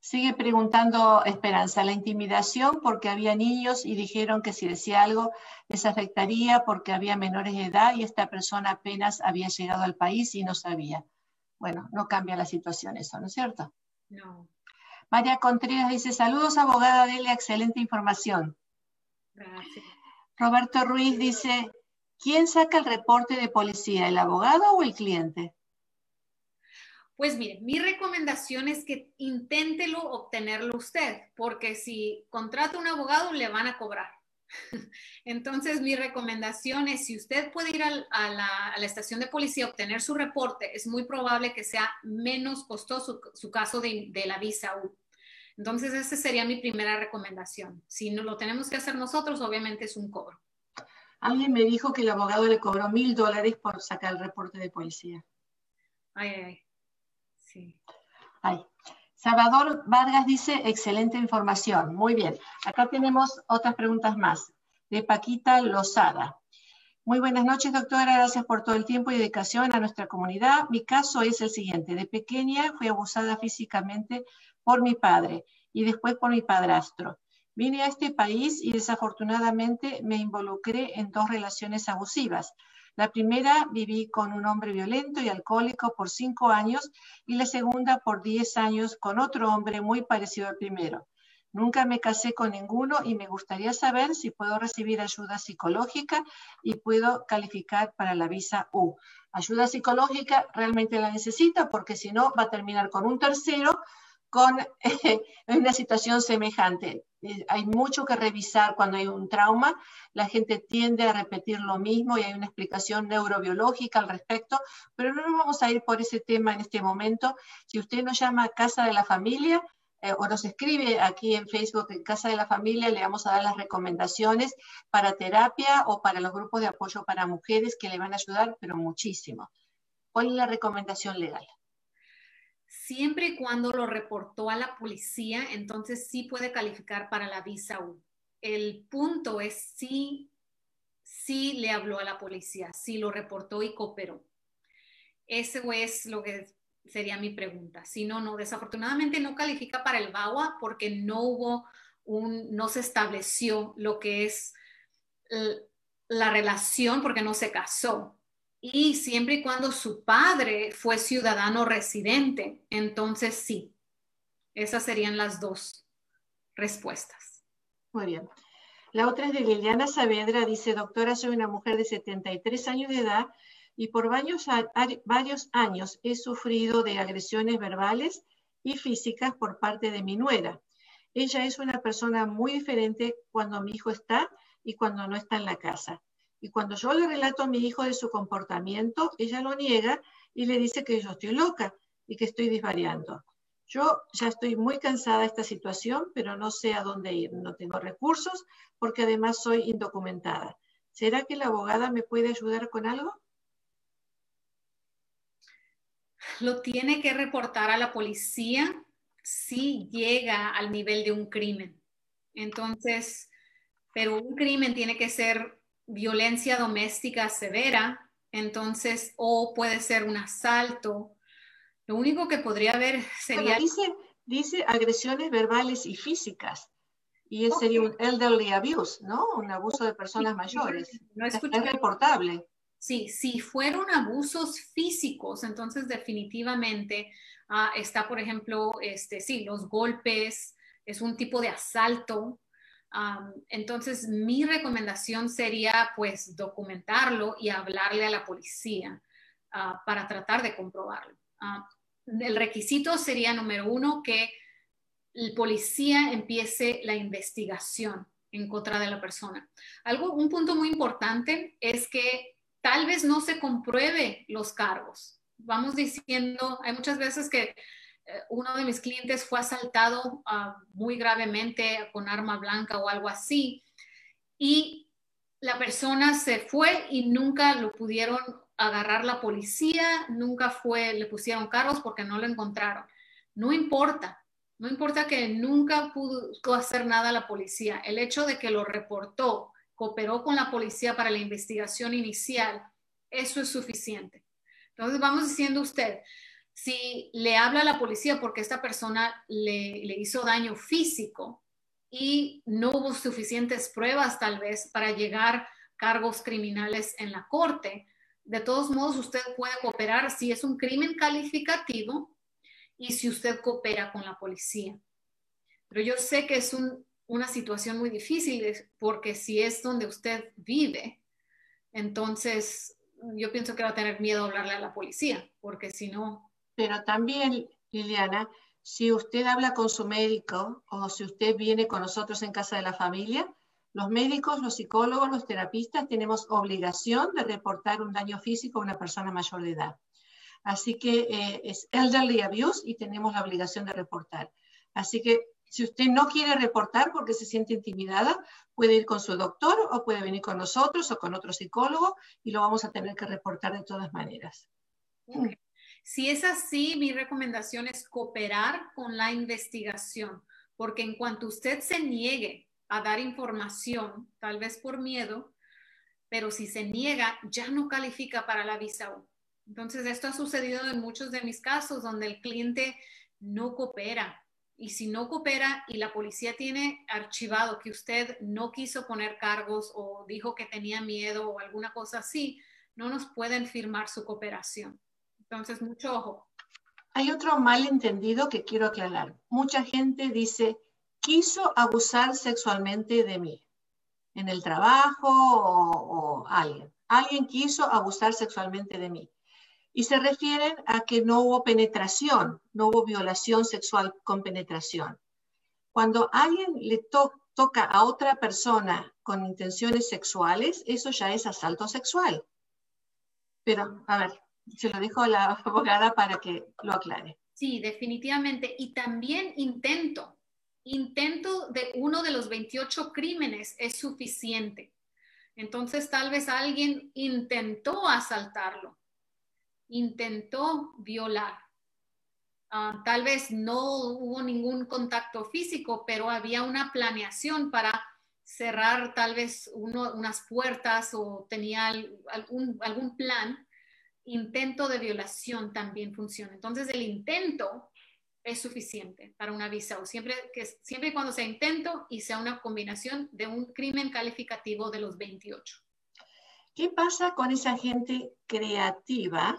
sigue preguntando Esperanza, la intimidación porque había niños y dijeron que si decía algo les afectaría porque había menores de edad y esta persona apenas había llegado al país y no sabía. Bueno, no cambia la situación eso, ¿no es cierto? No. María Contreras dice, saludos abogada, dele excelente información. Gracias. Roberto Ruiz dice, ¿quién saca el reporte de policía, el abogado o el cliente? Pues mire, mi recomendación es que inténtelo obtenerlo usted, porque si contrata un abogado le van a cobrar. (laughs) Entonces, mi recomendación es, si usted puede ir a, la, estación de policía a obtener su reporte, es muy probable que sea menos costoso su, caso de, la visa U. Entonces, esa sería mi primera recomendación. Si no lo tenemos que hacer nosotros, obviamente es un cobro. Alguien me dijo que el abogado le cobró mil dólares por sacar el reporte de policía. Ay, ay, sí. Ay. Salvador Vargas dice, excelente información. Muy bien. Acá tenemos otras preguntas más. De Paquita Lozada. Muy buenas noches, doctora. Gracias por todo el tiempo y dedicación a nuestra comunidad. Mi caso es el siguiente. De pequeña fui abusada físicamente por mi padre y después por mi padrastro. Vine a este país y desafortunadamente me involucré en dos relaciones abusivas. La primera viví con un hombre violento y alcohólico por cinco años y la segunda por diez años con otro hombre muy parecido al primero. Nunca me casé con ninguno y me gustaría saber si puedo recibir ayuda psicológica y puedo calificar para la visa U. Ayuda psicológica realmente la necesita porque si no va a terminar con un tercero con (laughs) una situación semejante. Eh, hay mucho que revisar cuando hay un trauma. La gente tiende a repetir lo mismo y hay una explicación neurobiológica al respecto, pero no nos vamos a ir por ese tema en este momento. Si usted nos llama Casa de la Familia, eh, o nos escribe aquí en Facebook en Casa de la Familia, le vamos a dar las recomendaciones para terapia o para los grupos de apoyo para mujeres que le van a ayudar, pero muchísimo. ¿Cuál es la recomendación legal? Siempre y cuando lo reportó a la policía, entonces sí puede calificar para la visa U. El punto es si, le habló a la policía, si lo reportó y cooperó. Eso es lo que sería mi pregunta. Si no, no, desafortunadamente no califica para el BAWA porque no hubo un, no se estableció lo que es la relación porque no se casó y siempre y cuando su padre fue ciudadano residente, entonces sí. Esas serían las dos respuestas. Muy bien. La otra es de Liliana Saavedra, dice, doctora, soy una mujer de 73 años de edad y por varios, varios años he sufrido de agresiones verbales y físicas por parte de mi nuera. Ella es una persona muy diferente cuando mi hijo está y cuando no está en la casa. Y cuando yo le relato a mi hijo de su comportamiento, ella lo niega y le dice que yo estoy loca y que estoy disvariando. Yo ya estoy muy cansada de esta situación, pero no sé a dónde ir. No tengo recursos porque además soy indocumentada. ¿Será que la abogada me puede ayudar con algo? Lo tiene que reportar a la policía si llega al nivel de un crimen. Entonces, pero un crimen tiene que ser violencia doméstica severa, entonces, o puede ser un asalto. Lo único que podría haber sería... dice, dice agresiones verbales y físicas. Y ese sería un elderly abuse, ¿no? Un abuso de personas mayores. No es, reportable. Sí, si fueron abusos físicos, entonces definitivamente ah, está, por ejemplo, este, sí, los golpes, es un tipo de asalto, entonces, mi recomendación sería pues documentarlo y hablarle a la policía ah, para tratar de comprobarlo. El requisito sería, número uno, que el policía empiece la investigación en contra de la persona. Algo, un punto muy importante es que tal vez no se compruebe los cargos. Vamos diciendo, hay muchas veces que uno de mis clientes fue asaltado ah, muy gravemente con arma blanca o algo así y la persona se fue y nunca lo pudieron agarrar la policía, nunca fue, le pusieron cargos porque no lo encontraron. No importa, No importa que nunca pudo hacer nada la policía, el hecho de que lo reportó, cooperó con la policía para la investigación inicial, eso es suficiente. Entonces vamos diciendo usted, si le habla a la policía porque esta persona le, le hizo daño físico y no hubo suficientes pruebas tal vez para llegar cargos criminales en la corte, de todos modos usted puede cooperar si es un crimen calificativo y si usted coopera con la policía. Pero yo sé que es una situación muy difícil porque si es donde usted vive, entonces yo pienso que va a tener miedo a hablarle a la policía, porque si no... Pero también, Liliana, si usted habla con su médico o si usted viene con nosotros en casa de la familia, los médicos, los psicólogos, los terapistas tenemos obligación de reportar un daño físico a una persona mayor de edad. Así que eh, es elderly abuse y tenemos la obligación de reportar. Así que si usted no quiere reportar porque se siente intimidada, puede ir con su doctor o puede venir con nosotros o con otro psicólogo y lo vamos a tener que reportar de todas maneras. Si es así, mi recomendación es cooperar con la investigación, porque en cuanto usted se niegue a dar información, tal vez por miedo, pero si se niega, ya no califica para la visa. Entonces, esto ha sucedido en muchos de mis casos donde el cliente no coopera. Y si no coopera y la policía tiene archivado que usted no quiso poner cargos o dijo que tenía miedo o alguna cosa así, no nos pueden firmar su cooperación. Entonces, mucho ojo. Hay otro malentendido que quiero aclarar. Mucha gente dice, quiso abusar sexualmente de mí, en el trabajo o, alguien. Alguien quiso abusar sexualmente de mí y se refieren a que no hubo penetración, no hubo violación sexual con penetración. Cuando alguien le toca a otra persona con intenciones sexuales, eso ya es asalto sexual. Pero, a ver, se lo dejo a la (laughs) abogada para que lo aclare. Sí, definitivamente. Y también intento. Intento de uno de los 28 crímenes es suficiente. Entonces, tal vez alguien intentó asaltarlo intentó violar. Ah, tal vez no hubo ningún contacto físico, pero había una planeación para cerrar tal vez unas puertas o tenía algún, algún plan. Intento de violación también funciona. Entonces el intento es suficiente para una visa o siempre, que, siempre y cuando sea intento y sea una combinación de un crimen calificativo de los 28. ¿Qué pasa con esa gente creativa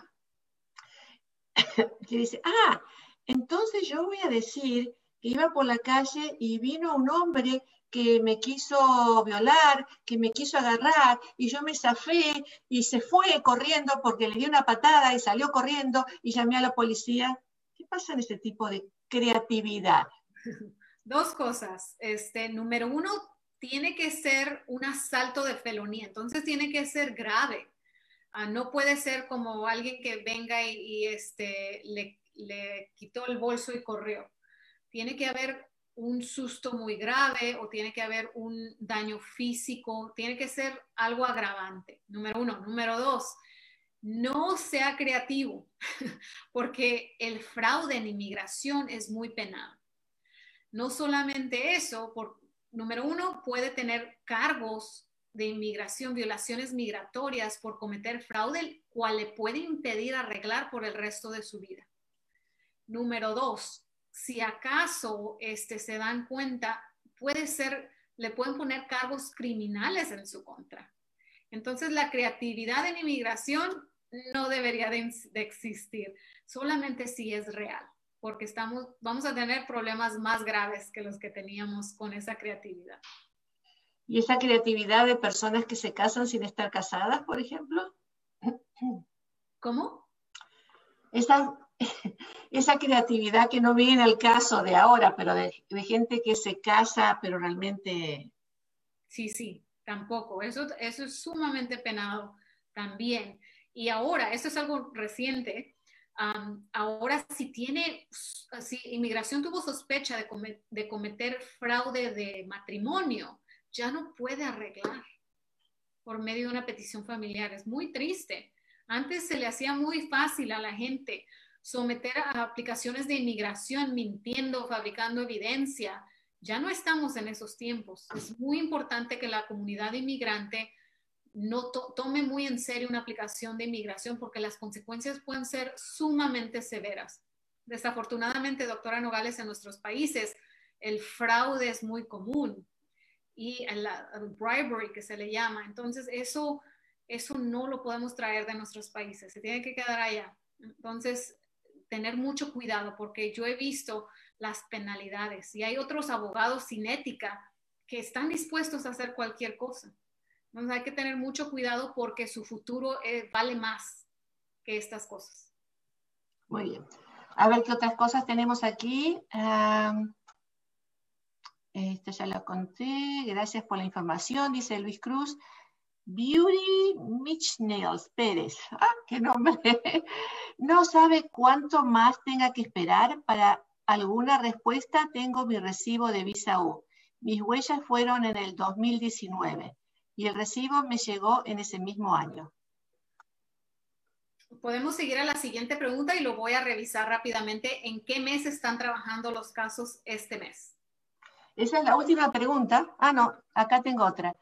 (coughs) que dice, ah, entonces yo voy a decir que iba por la calle y vino un hombre que me quiso violar, que me quiso agarrar y yo me zafé y se fue corriendo porque le di una patada y salió corriendo y llamé a la policía. ¿Qué pasa en este tipo de creatividad? (laughs) Dos cosas. Este, número uno, tiene que ser un asalto de felonía, entonces tiene que ser grave. Ah, no puede ser como alguien que venga y, este, le, quitó el bolso y corrió. Tiene que haber un susto muy grave o tiene que haber un daño físico, tiene que ser algo agravante, número uno. Número dos, no sea creativo, (laughs) porque el fraude en inmigración es muy penado. No solamente eso, por, número uno, puede tener cargos de inmigración, violaciones migratorias por cometer fraude, cual le puede impedir arreglar por el resto de su vida. Número dos, si acaso este, se dan cuenta, puede ser, le pueden poner cargos criminales en su contra. Entonces, la creatividad en inmigración no debería de, de existir, solamente si es real, porque estamos, vamos a tener problemas más graves que los que teníamos con esa creatividad. ¿Y esa creatividad de personas que se casan sin estar casadas, por ejemplo? ¿Cómo? Esa, (laughs) esa creatividad que no viene al caso de ahora, pero de, gente que se casa, pero realmente... Sí, sí, tampoco. Eso, eso es sumamente penado también. Y ahora, esto es algo reciente, ahora si tiene, si inmigración tuvo sospecha de cometer fraude de matrimonio, ya no puede arreglar por medio de una petición familiar. Es muy triste. Antes se le hacía muy fácil a la gente someter a aplicaciones de inmigración mintiendo, fabricando evidencia. Ya no estamos en esos tiempos. Es muy importante que la comunidad inmigrante no tome muy en serio una aplicación de inmigración porque las consecuencias pueden ser sumamente severas. Desafortunadamente, doctora Nogales, en nuestros países el fraude es muy común y el, bribery que se le llama. Entonces, eso, eso no lo podemos traer de nuestros países, se tiene que quedar allá. Entonces, tener mucho cuidado porque yo he visto las penalidades y hay otros abogados sin ética que están dispuestos a hacer cualquier cosa. Entonces hay que tener mucho cuidado porque su futuro eh, vale más que estas cosas. Muy bien. A ver qué otras cosas tenemos aquí. esta ya la conté. Gracias por la información, dice Luis Cruz. Beauty Nails Pérez. Ah, qué nombre. (laughs) No sabe cuánto más tenga que esperar para alguna respuesta. Tengo mi recibo de visa U. Mis huellas fueron en el 2019 y el recibo me llegó en ese mismo año. Podemos seguir a la siguiente pregunta y lo voy a revisar rápidamente. ¿En qué mes están trabajando los casos este mes? Esa es la última pregunta. Ah, no, acá tengo otra.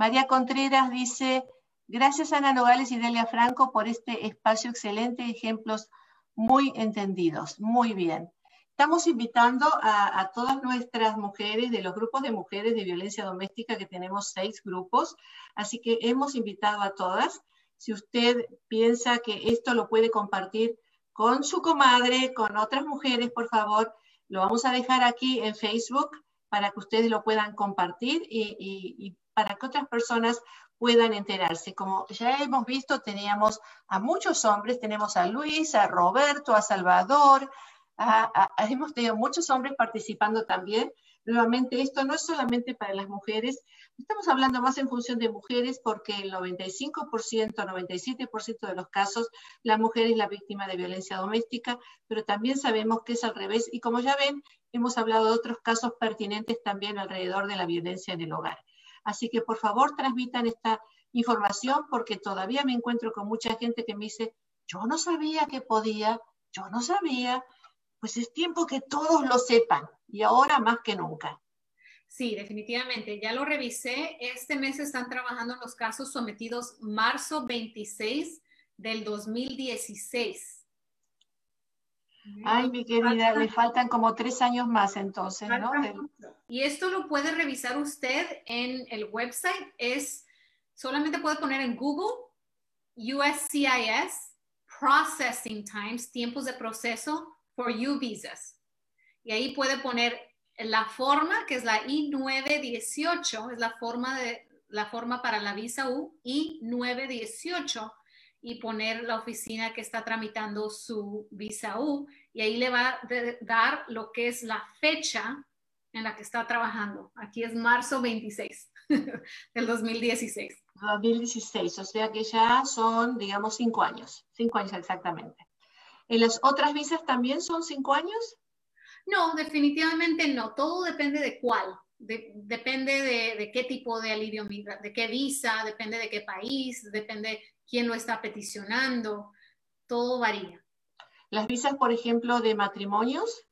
María Contreras dice, gracias Ana Nogales y Delia Franco por este espacio excelente, ejemplos muy entendidos, muy bien. Estamos invitando a, todas nuestras mujeres de los grupos de mujeres de violencia doméstica, que tenemos seis grupos, así que hemos invitado a todas. Si usted piensa que esto lo puede compartir con su comadre, con otras mujeres, por favor, lo vamos a dejar aquí en Facebook para que ustedes lo puedan compartir y para que otras personas puedan enterarse. Como ya hemos visto, teníamos a muchos hombres, tenemos a Luis, a Roberto, a Salvador, hemos tenido muchos hombres participando también. Nuevamente, esto no es solamente para las mujeres, estamos hablando más en función de mujeres porque el 95%, 97% de los casos, la mujer es la víctima de violencia doméstica, pero también sabemos que es al revés. Y como ya ven, hemos hablado de otros casos pertinentes también alrededor de la violencia en el hogar. Así que por favor transmitan esta información porque todavía me encuentro con mucha gente que me dice, yo no sabía que podía, yo no sabía. Pues es tiempo que todos lo sepan y ahora más que nunca. Sí, definitivamente. Ya lo revisé. Este mes están trabajando en los casos sometidos marzo 26 del 2016. Ay, mi querida, le faltan como tres años más entonces, ¿no? Y esto lo puede revisar usted en el website. Es, solamente puede poner en Google USCIS Processing Times, tiempos de proceso for U visas. Y ahí puede poner la forma, que es la I-918, es la forma, de, la forma para la visa U, I-918 y poner la oficina que está tramitando su visa U y ahí le va a dar lo que es la fecha en la que está trabajando. Aquí es marzo 26 (laughs) del 2016. 2016, o sea que ya son, digamos, cinco años, cinco años exactamente. ¿En las otras visas también son cinco años? No, definitivamente no. Todo depende de cuál. depende de, de, qué tipo de alivio, de qué visa, depende de qué país, depende quién lo está peticionando, todo varía. Las visas, por ejemplo, de matrimonios.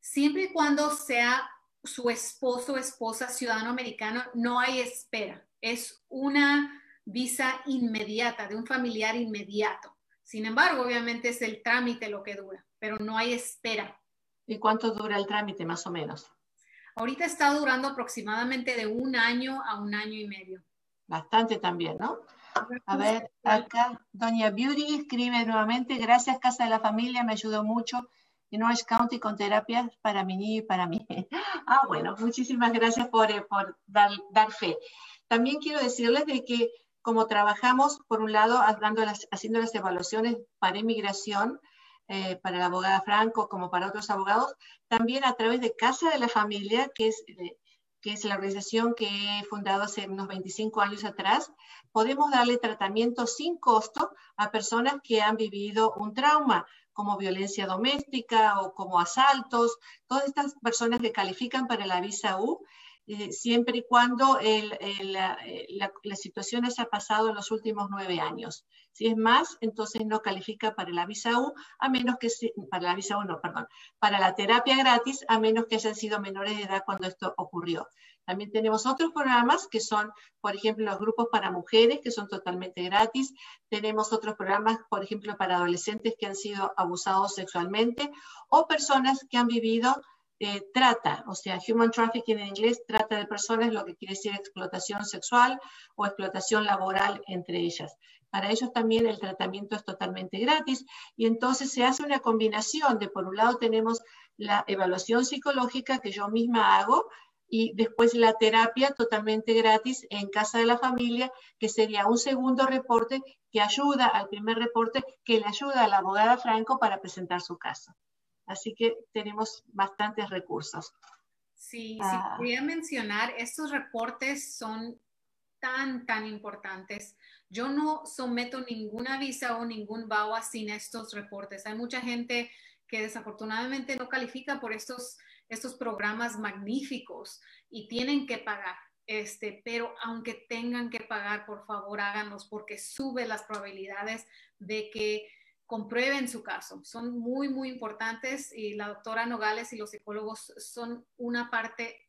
Siempre y cuando sea su esposo o esposa ciudadano americano, no hay espera. Es una visa inmediata, de un familiar inmediato. Sin embargo, obviamente es el trámite lo que dura, pero no hay espera. ¿Y cuánto dura el trámite más o menos? Ahorita está durando aproximadamente de un año a un año y medio. Bastante también, ¿no? A ver, acá Doña Beauty escribe nuevamente, gracias Casa de la Familia, me ayudó mucho en Orange County con terapias para mi niño y para mí. (laughs) Ah, bueno, muchísimas gracias por, eh, por dar, dar, fe. También quiero decirles de que como trabajamos, por un lado, haciendo las evaluaciones para inmigración, eh, para la abogada Franco como para otros abogados, también a través de Casa de la Familia, que es eh, que es la organización que he fundado hace unos 25 años atrás, podemos darle tratamiento sin costo a personas que han vivido un trauma, como violencia doméstica o como asaltos, todas estas personas que califican para la visa U. eh, siempre y cuando la, la, situación haya pasado en los últimos nueve años. Si es más, entonces no califica para la visa U, a menos que, para la visa U no, perdón, para la terapia gratis, a menos que hayan sido menores de edad cuando esto ocurrió. También tenemos otros programas que son, por ejemplo, los grupos para mujeres, que son totalmente gratis. Tenemos otros programas, por ejemplo, para adolescentes que han sido abusados sexualmente o personas que han vivido eh, trata, o sea, human trafficking en inglés, trata de personas, lo que quiere decir explotación sexual o explotación laboral entre ellas. Para ellos también el tratamiento es totalmente gratis y entonces se hace una combinación de, por un lado tenemos la evaluación psicológica que yo misma hago y después la terapia totalmente gratis en casa de la familia, que sería un segundo reporte que ayuda al primer reporte, que le ayuda a la abogada Franco para presentar su caso. Así que tenemos bastantes recursos. Sí, sí, ah. quería mencionar, estos reportes son tan, tan importantes. Yo no someto ninguna visa o ningún BAWA sin estos reportes. Hay mucha gente que desafortunadamente no califica por estos, estos programas magníficos y tienen que pagar. Este, pero aunque tengan que pagar, por favor háganlos porque sube las probabilidades de que comprueben su caso. Son muy, muy importantes y la doctora Nogales y los psicólogos son una parte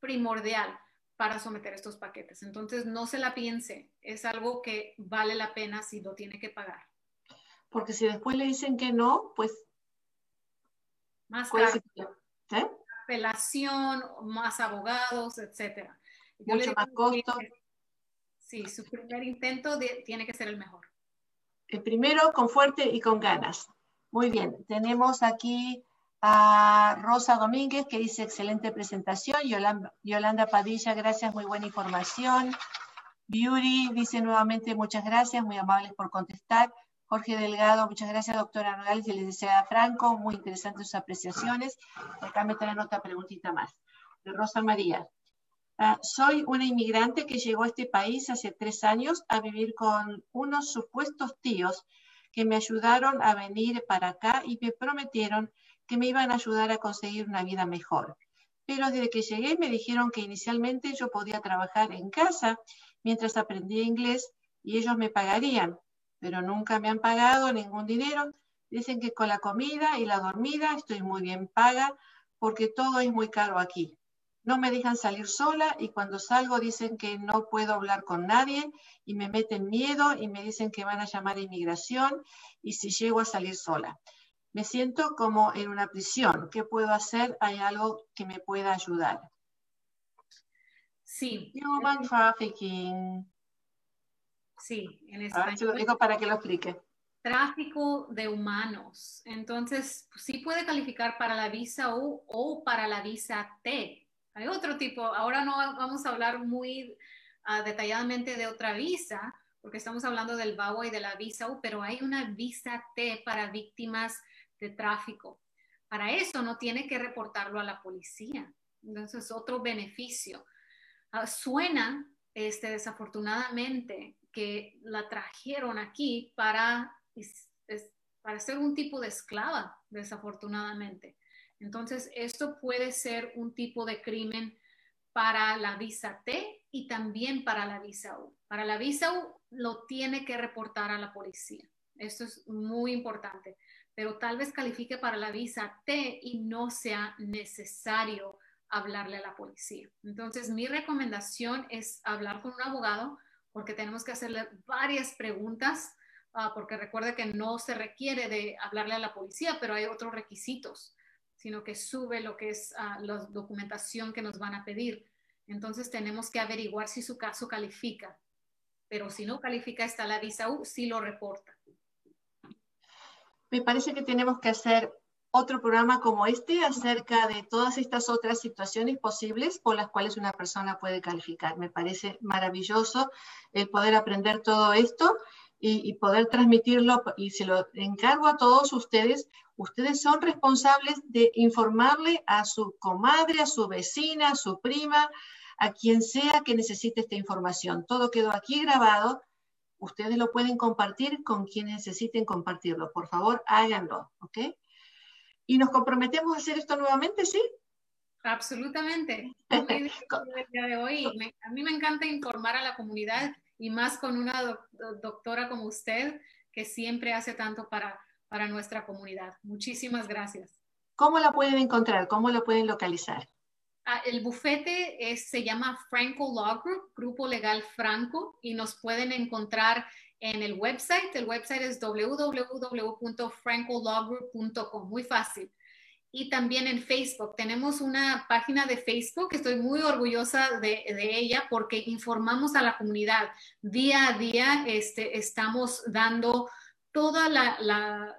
primordial para someter estos paquetes. Entonces, no se la piense, es algo que vale la pena si lo tiene que pagar. Porque si después le dicen que no, pues... Más caro. ¿Eh? Apelación, más abogados, etcétera. Mucho más costo. sí, su primer intento tiene que ser el mejor. El primero con fuerte y con ganas. Muy bien, tenemos aquí a Rosa Domínguez que dice excelente presentación. Yolanda, Padilla, gracias, muy buena información. Beauty dice nuevamente muchas gracias, muy amables por contestar. Jorge Delgado, muchas gracias, doctora Nogales, y desea Franco, muy interesantes sus apreciaciones. Acá me traen otra preguntita más. De Rosa María. Ah, soy una inmigrante que llegó a este país hace tres años a vivir con unos supuestos tíos que me ayudaron a venir para acá y me prometieron que me iban a ayudar a conseguir una vida mejor. Pero desde que llegué me dijeron que inicialmente yo podía trabajar en casa mientras aprendía inglés y ellos me pagarían, pero nunca me han pagado ningún dinero. Dicen que con la comida y la dormida estoy muy bien paga porque todo es muy caro aquí no me dejan salir sola y cuando salgo dicen que no puedo hablar con nadie y me meten miedo y me dicen que van a llamar a inmigración y si llego a salir sola. Me siento como en una prisión. ¿Qué puedo hacer? ¿Hay algo que me pueda ayudar? Sí. Human trafficking. Sí, en español. lo digo para que lo explique. Tráfico de humanos. Entonces, sí puede calificar para la visa U o para la visa T hay otro tipo, ahora no vamos a hablar muy ah, detalladamente de otra visa, porque estamos hablando del VAWA y de la visa U, pero hay una visa T para víctimas de tráfico. Para eso no tiene que reportarlo a la policía. Entonces, otro beneficio. Ah, suena, este, desafortunadamente, que la trajeron aquí para, para ser un tipo de esclava, desafortunadamente. Entonces, esto puede ser un tipo de crimen para la visa T y también para la visa U. Para la visa U lo tiene que reportar a la policía. Esto es muy importante, pero tal vez califique para la visa T y no sea necesario hablarle a la policía. Entonces, mi recomendación es hablar con un abogado porque tenemos que hacerle varias preguntas, ah, porque recuerde que no se requiere de hablarle a la policía, pero hay otros requisitos sino que sube lo que es ah, la documentación que nos van a pedir. Entonces tenemos que averiguar si su caso califica, pero si no califica está la visa U, sí lo reporta. Me parece que tenemos que hacer otro programa como este acerca de todas estas otras situaciones posibles por las cuales una persona puede calificar. Me parece maravilloso el poder aprender todo esto y, y, poder transmitirlo y se lo encargo a todos ustedes ustedes son responsables de informarle a su comadre, a su vecina, a su prima, a quien sea que necesite esta información. Todo quedó aquí grabado. Ustedes lo pueden compartir con quienes necesiten compartirlo. Por favor, háganlo, ¿ok? Y nos comprometemos a hacer esto nuevamente, ¿sí? Absolutamente. (laughs) de hoy. a mí me encanta informar a la comunidad y más con una doctora como usted que siempre hace tanto para, para nuestra comunidad. Muchísimas gracias. ¿Cómo la pueden encontrar? ¿Cómo la pueden localizar? Ah, el bufete se llama Franco Law Group, Grupo Legal Franco, y nos pueden encontrar en el website. El website es www.francolawgroup.com. Muy fácil y también en Facebook. Tenemos una página de Facebook, estoy muy orgullosa de, ella porque informamos a la comunidad. Día a día este, estamos dando todas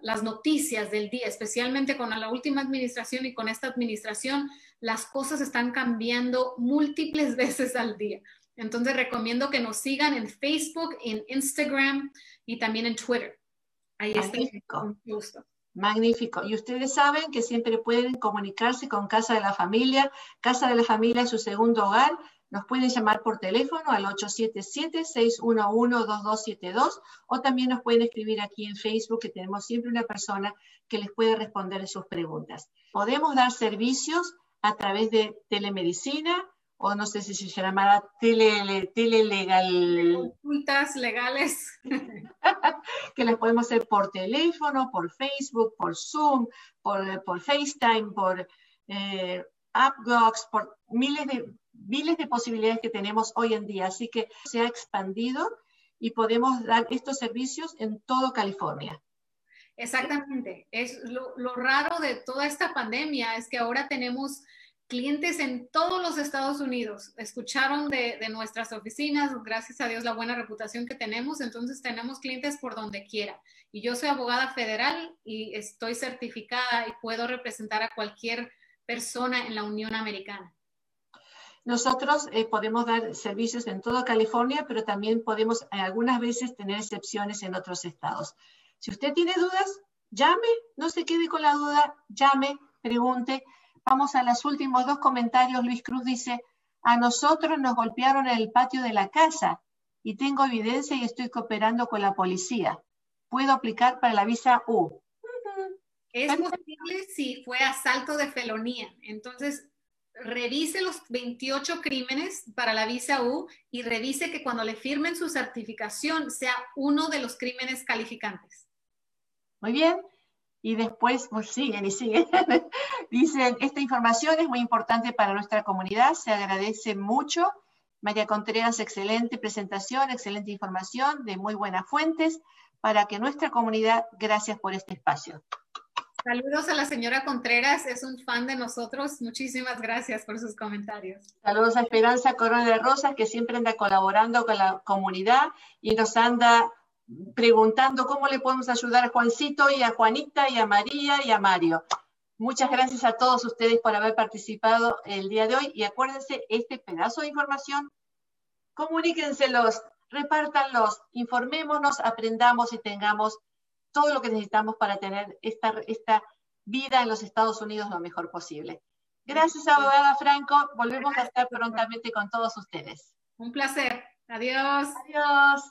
las noticias del día, especialmente con la última administración y con esta administración, las cosas están cambiando múltiples (laughs) veces al día. Entonces recomiendo que nos sigan en Facebook, en Instagram y también en Twitter. Ahí está. Con gusto. Magnífico. Y ustedes saben que siempre pueden comunicarse con Casa de la Familia. Casa de la Familia es su segundo hogar. Nos pueden llamar por teléfono al 877-611-2272 o también nos pueden escribir aquí en Facebook que tenemos siempre una persona que les puede responder sus preguntas. Podemos dar servicios a través de telemedicina, o no sé si se llamará tele, telelegal. Consultas legales. (laughs) que las podemos hacer por teléfono, por Facebook, por Zoom, por, por FaceTime, por eh, AppDocs, por miles de, miles de posibilidades que tenemos hoy en día. Así que se ha expandido y podemos dar estos servicios en todo California. Exactamente. Es lo, lo raro de toda esta pandemia es que ahora tenemos clientes en todos los Estados Unidos escucharon de, nuestras oficinas, gracias a Dios la buena reputación que tenemos, entonces tenemos clientes por donde quiera. Y yo soy abogada federal y estoy certificada y puedo representar a cualquier persona en la Unión Americana. Nosotros eh, podemos dar servicios en toda California, pero también podemos eh, algunas veces tener excepciones en otros estados. Si usted tiene dudas, llame, no se quede con la duda, llame, pregunte Vamos a los últimos dos comentarios. Luis Cruz dice, a nosotros nos golpearon en el patio de la casa y tengo evidencia y estoy cooperando con la policía. ¿Puedo aplicar para la visa U? Es posible si fue asalto de felonía. Entonces, revise los 28 crímenes para la visa U y revise que cuando le firmen su certificación sea uno de los crímenes calificantes. Muy bien y después pues, siguen y siguen. (laughs) Dicen, esta información es muy importante para nuestra comunidad, se agradece mucho. María Contreras, excelente presentación, excelente información de muy buenas fuentes para que nuestra comunidad, gracias por este espacio. Saludos a la señora Contreras, es un fan de nosotros. Muchísimas gracias por sus comentarios. Saludos a Esperanza Corona de Rosas, que siempre anda colaborando con la comunidad y nos anda preguntando cómo le podemos ayudar a Juancito y a Juanita y a María y a Mario. Muchas gracias a todos ustedes por haber participado el día de hoy y acuérdense, este pedazo de información, comuníquenselos, repártanlos, informémonos, aprendamos y tengamos todo lo que necesitamos para tener esta, esta vida en los Estados Unidos lo mejor posible. Gracias, abogada Franco. Volvemos a estar prontamente con todos ustedes. Un placer. Adiós. Adiós.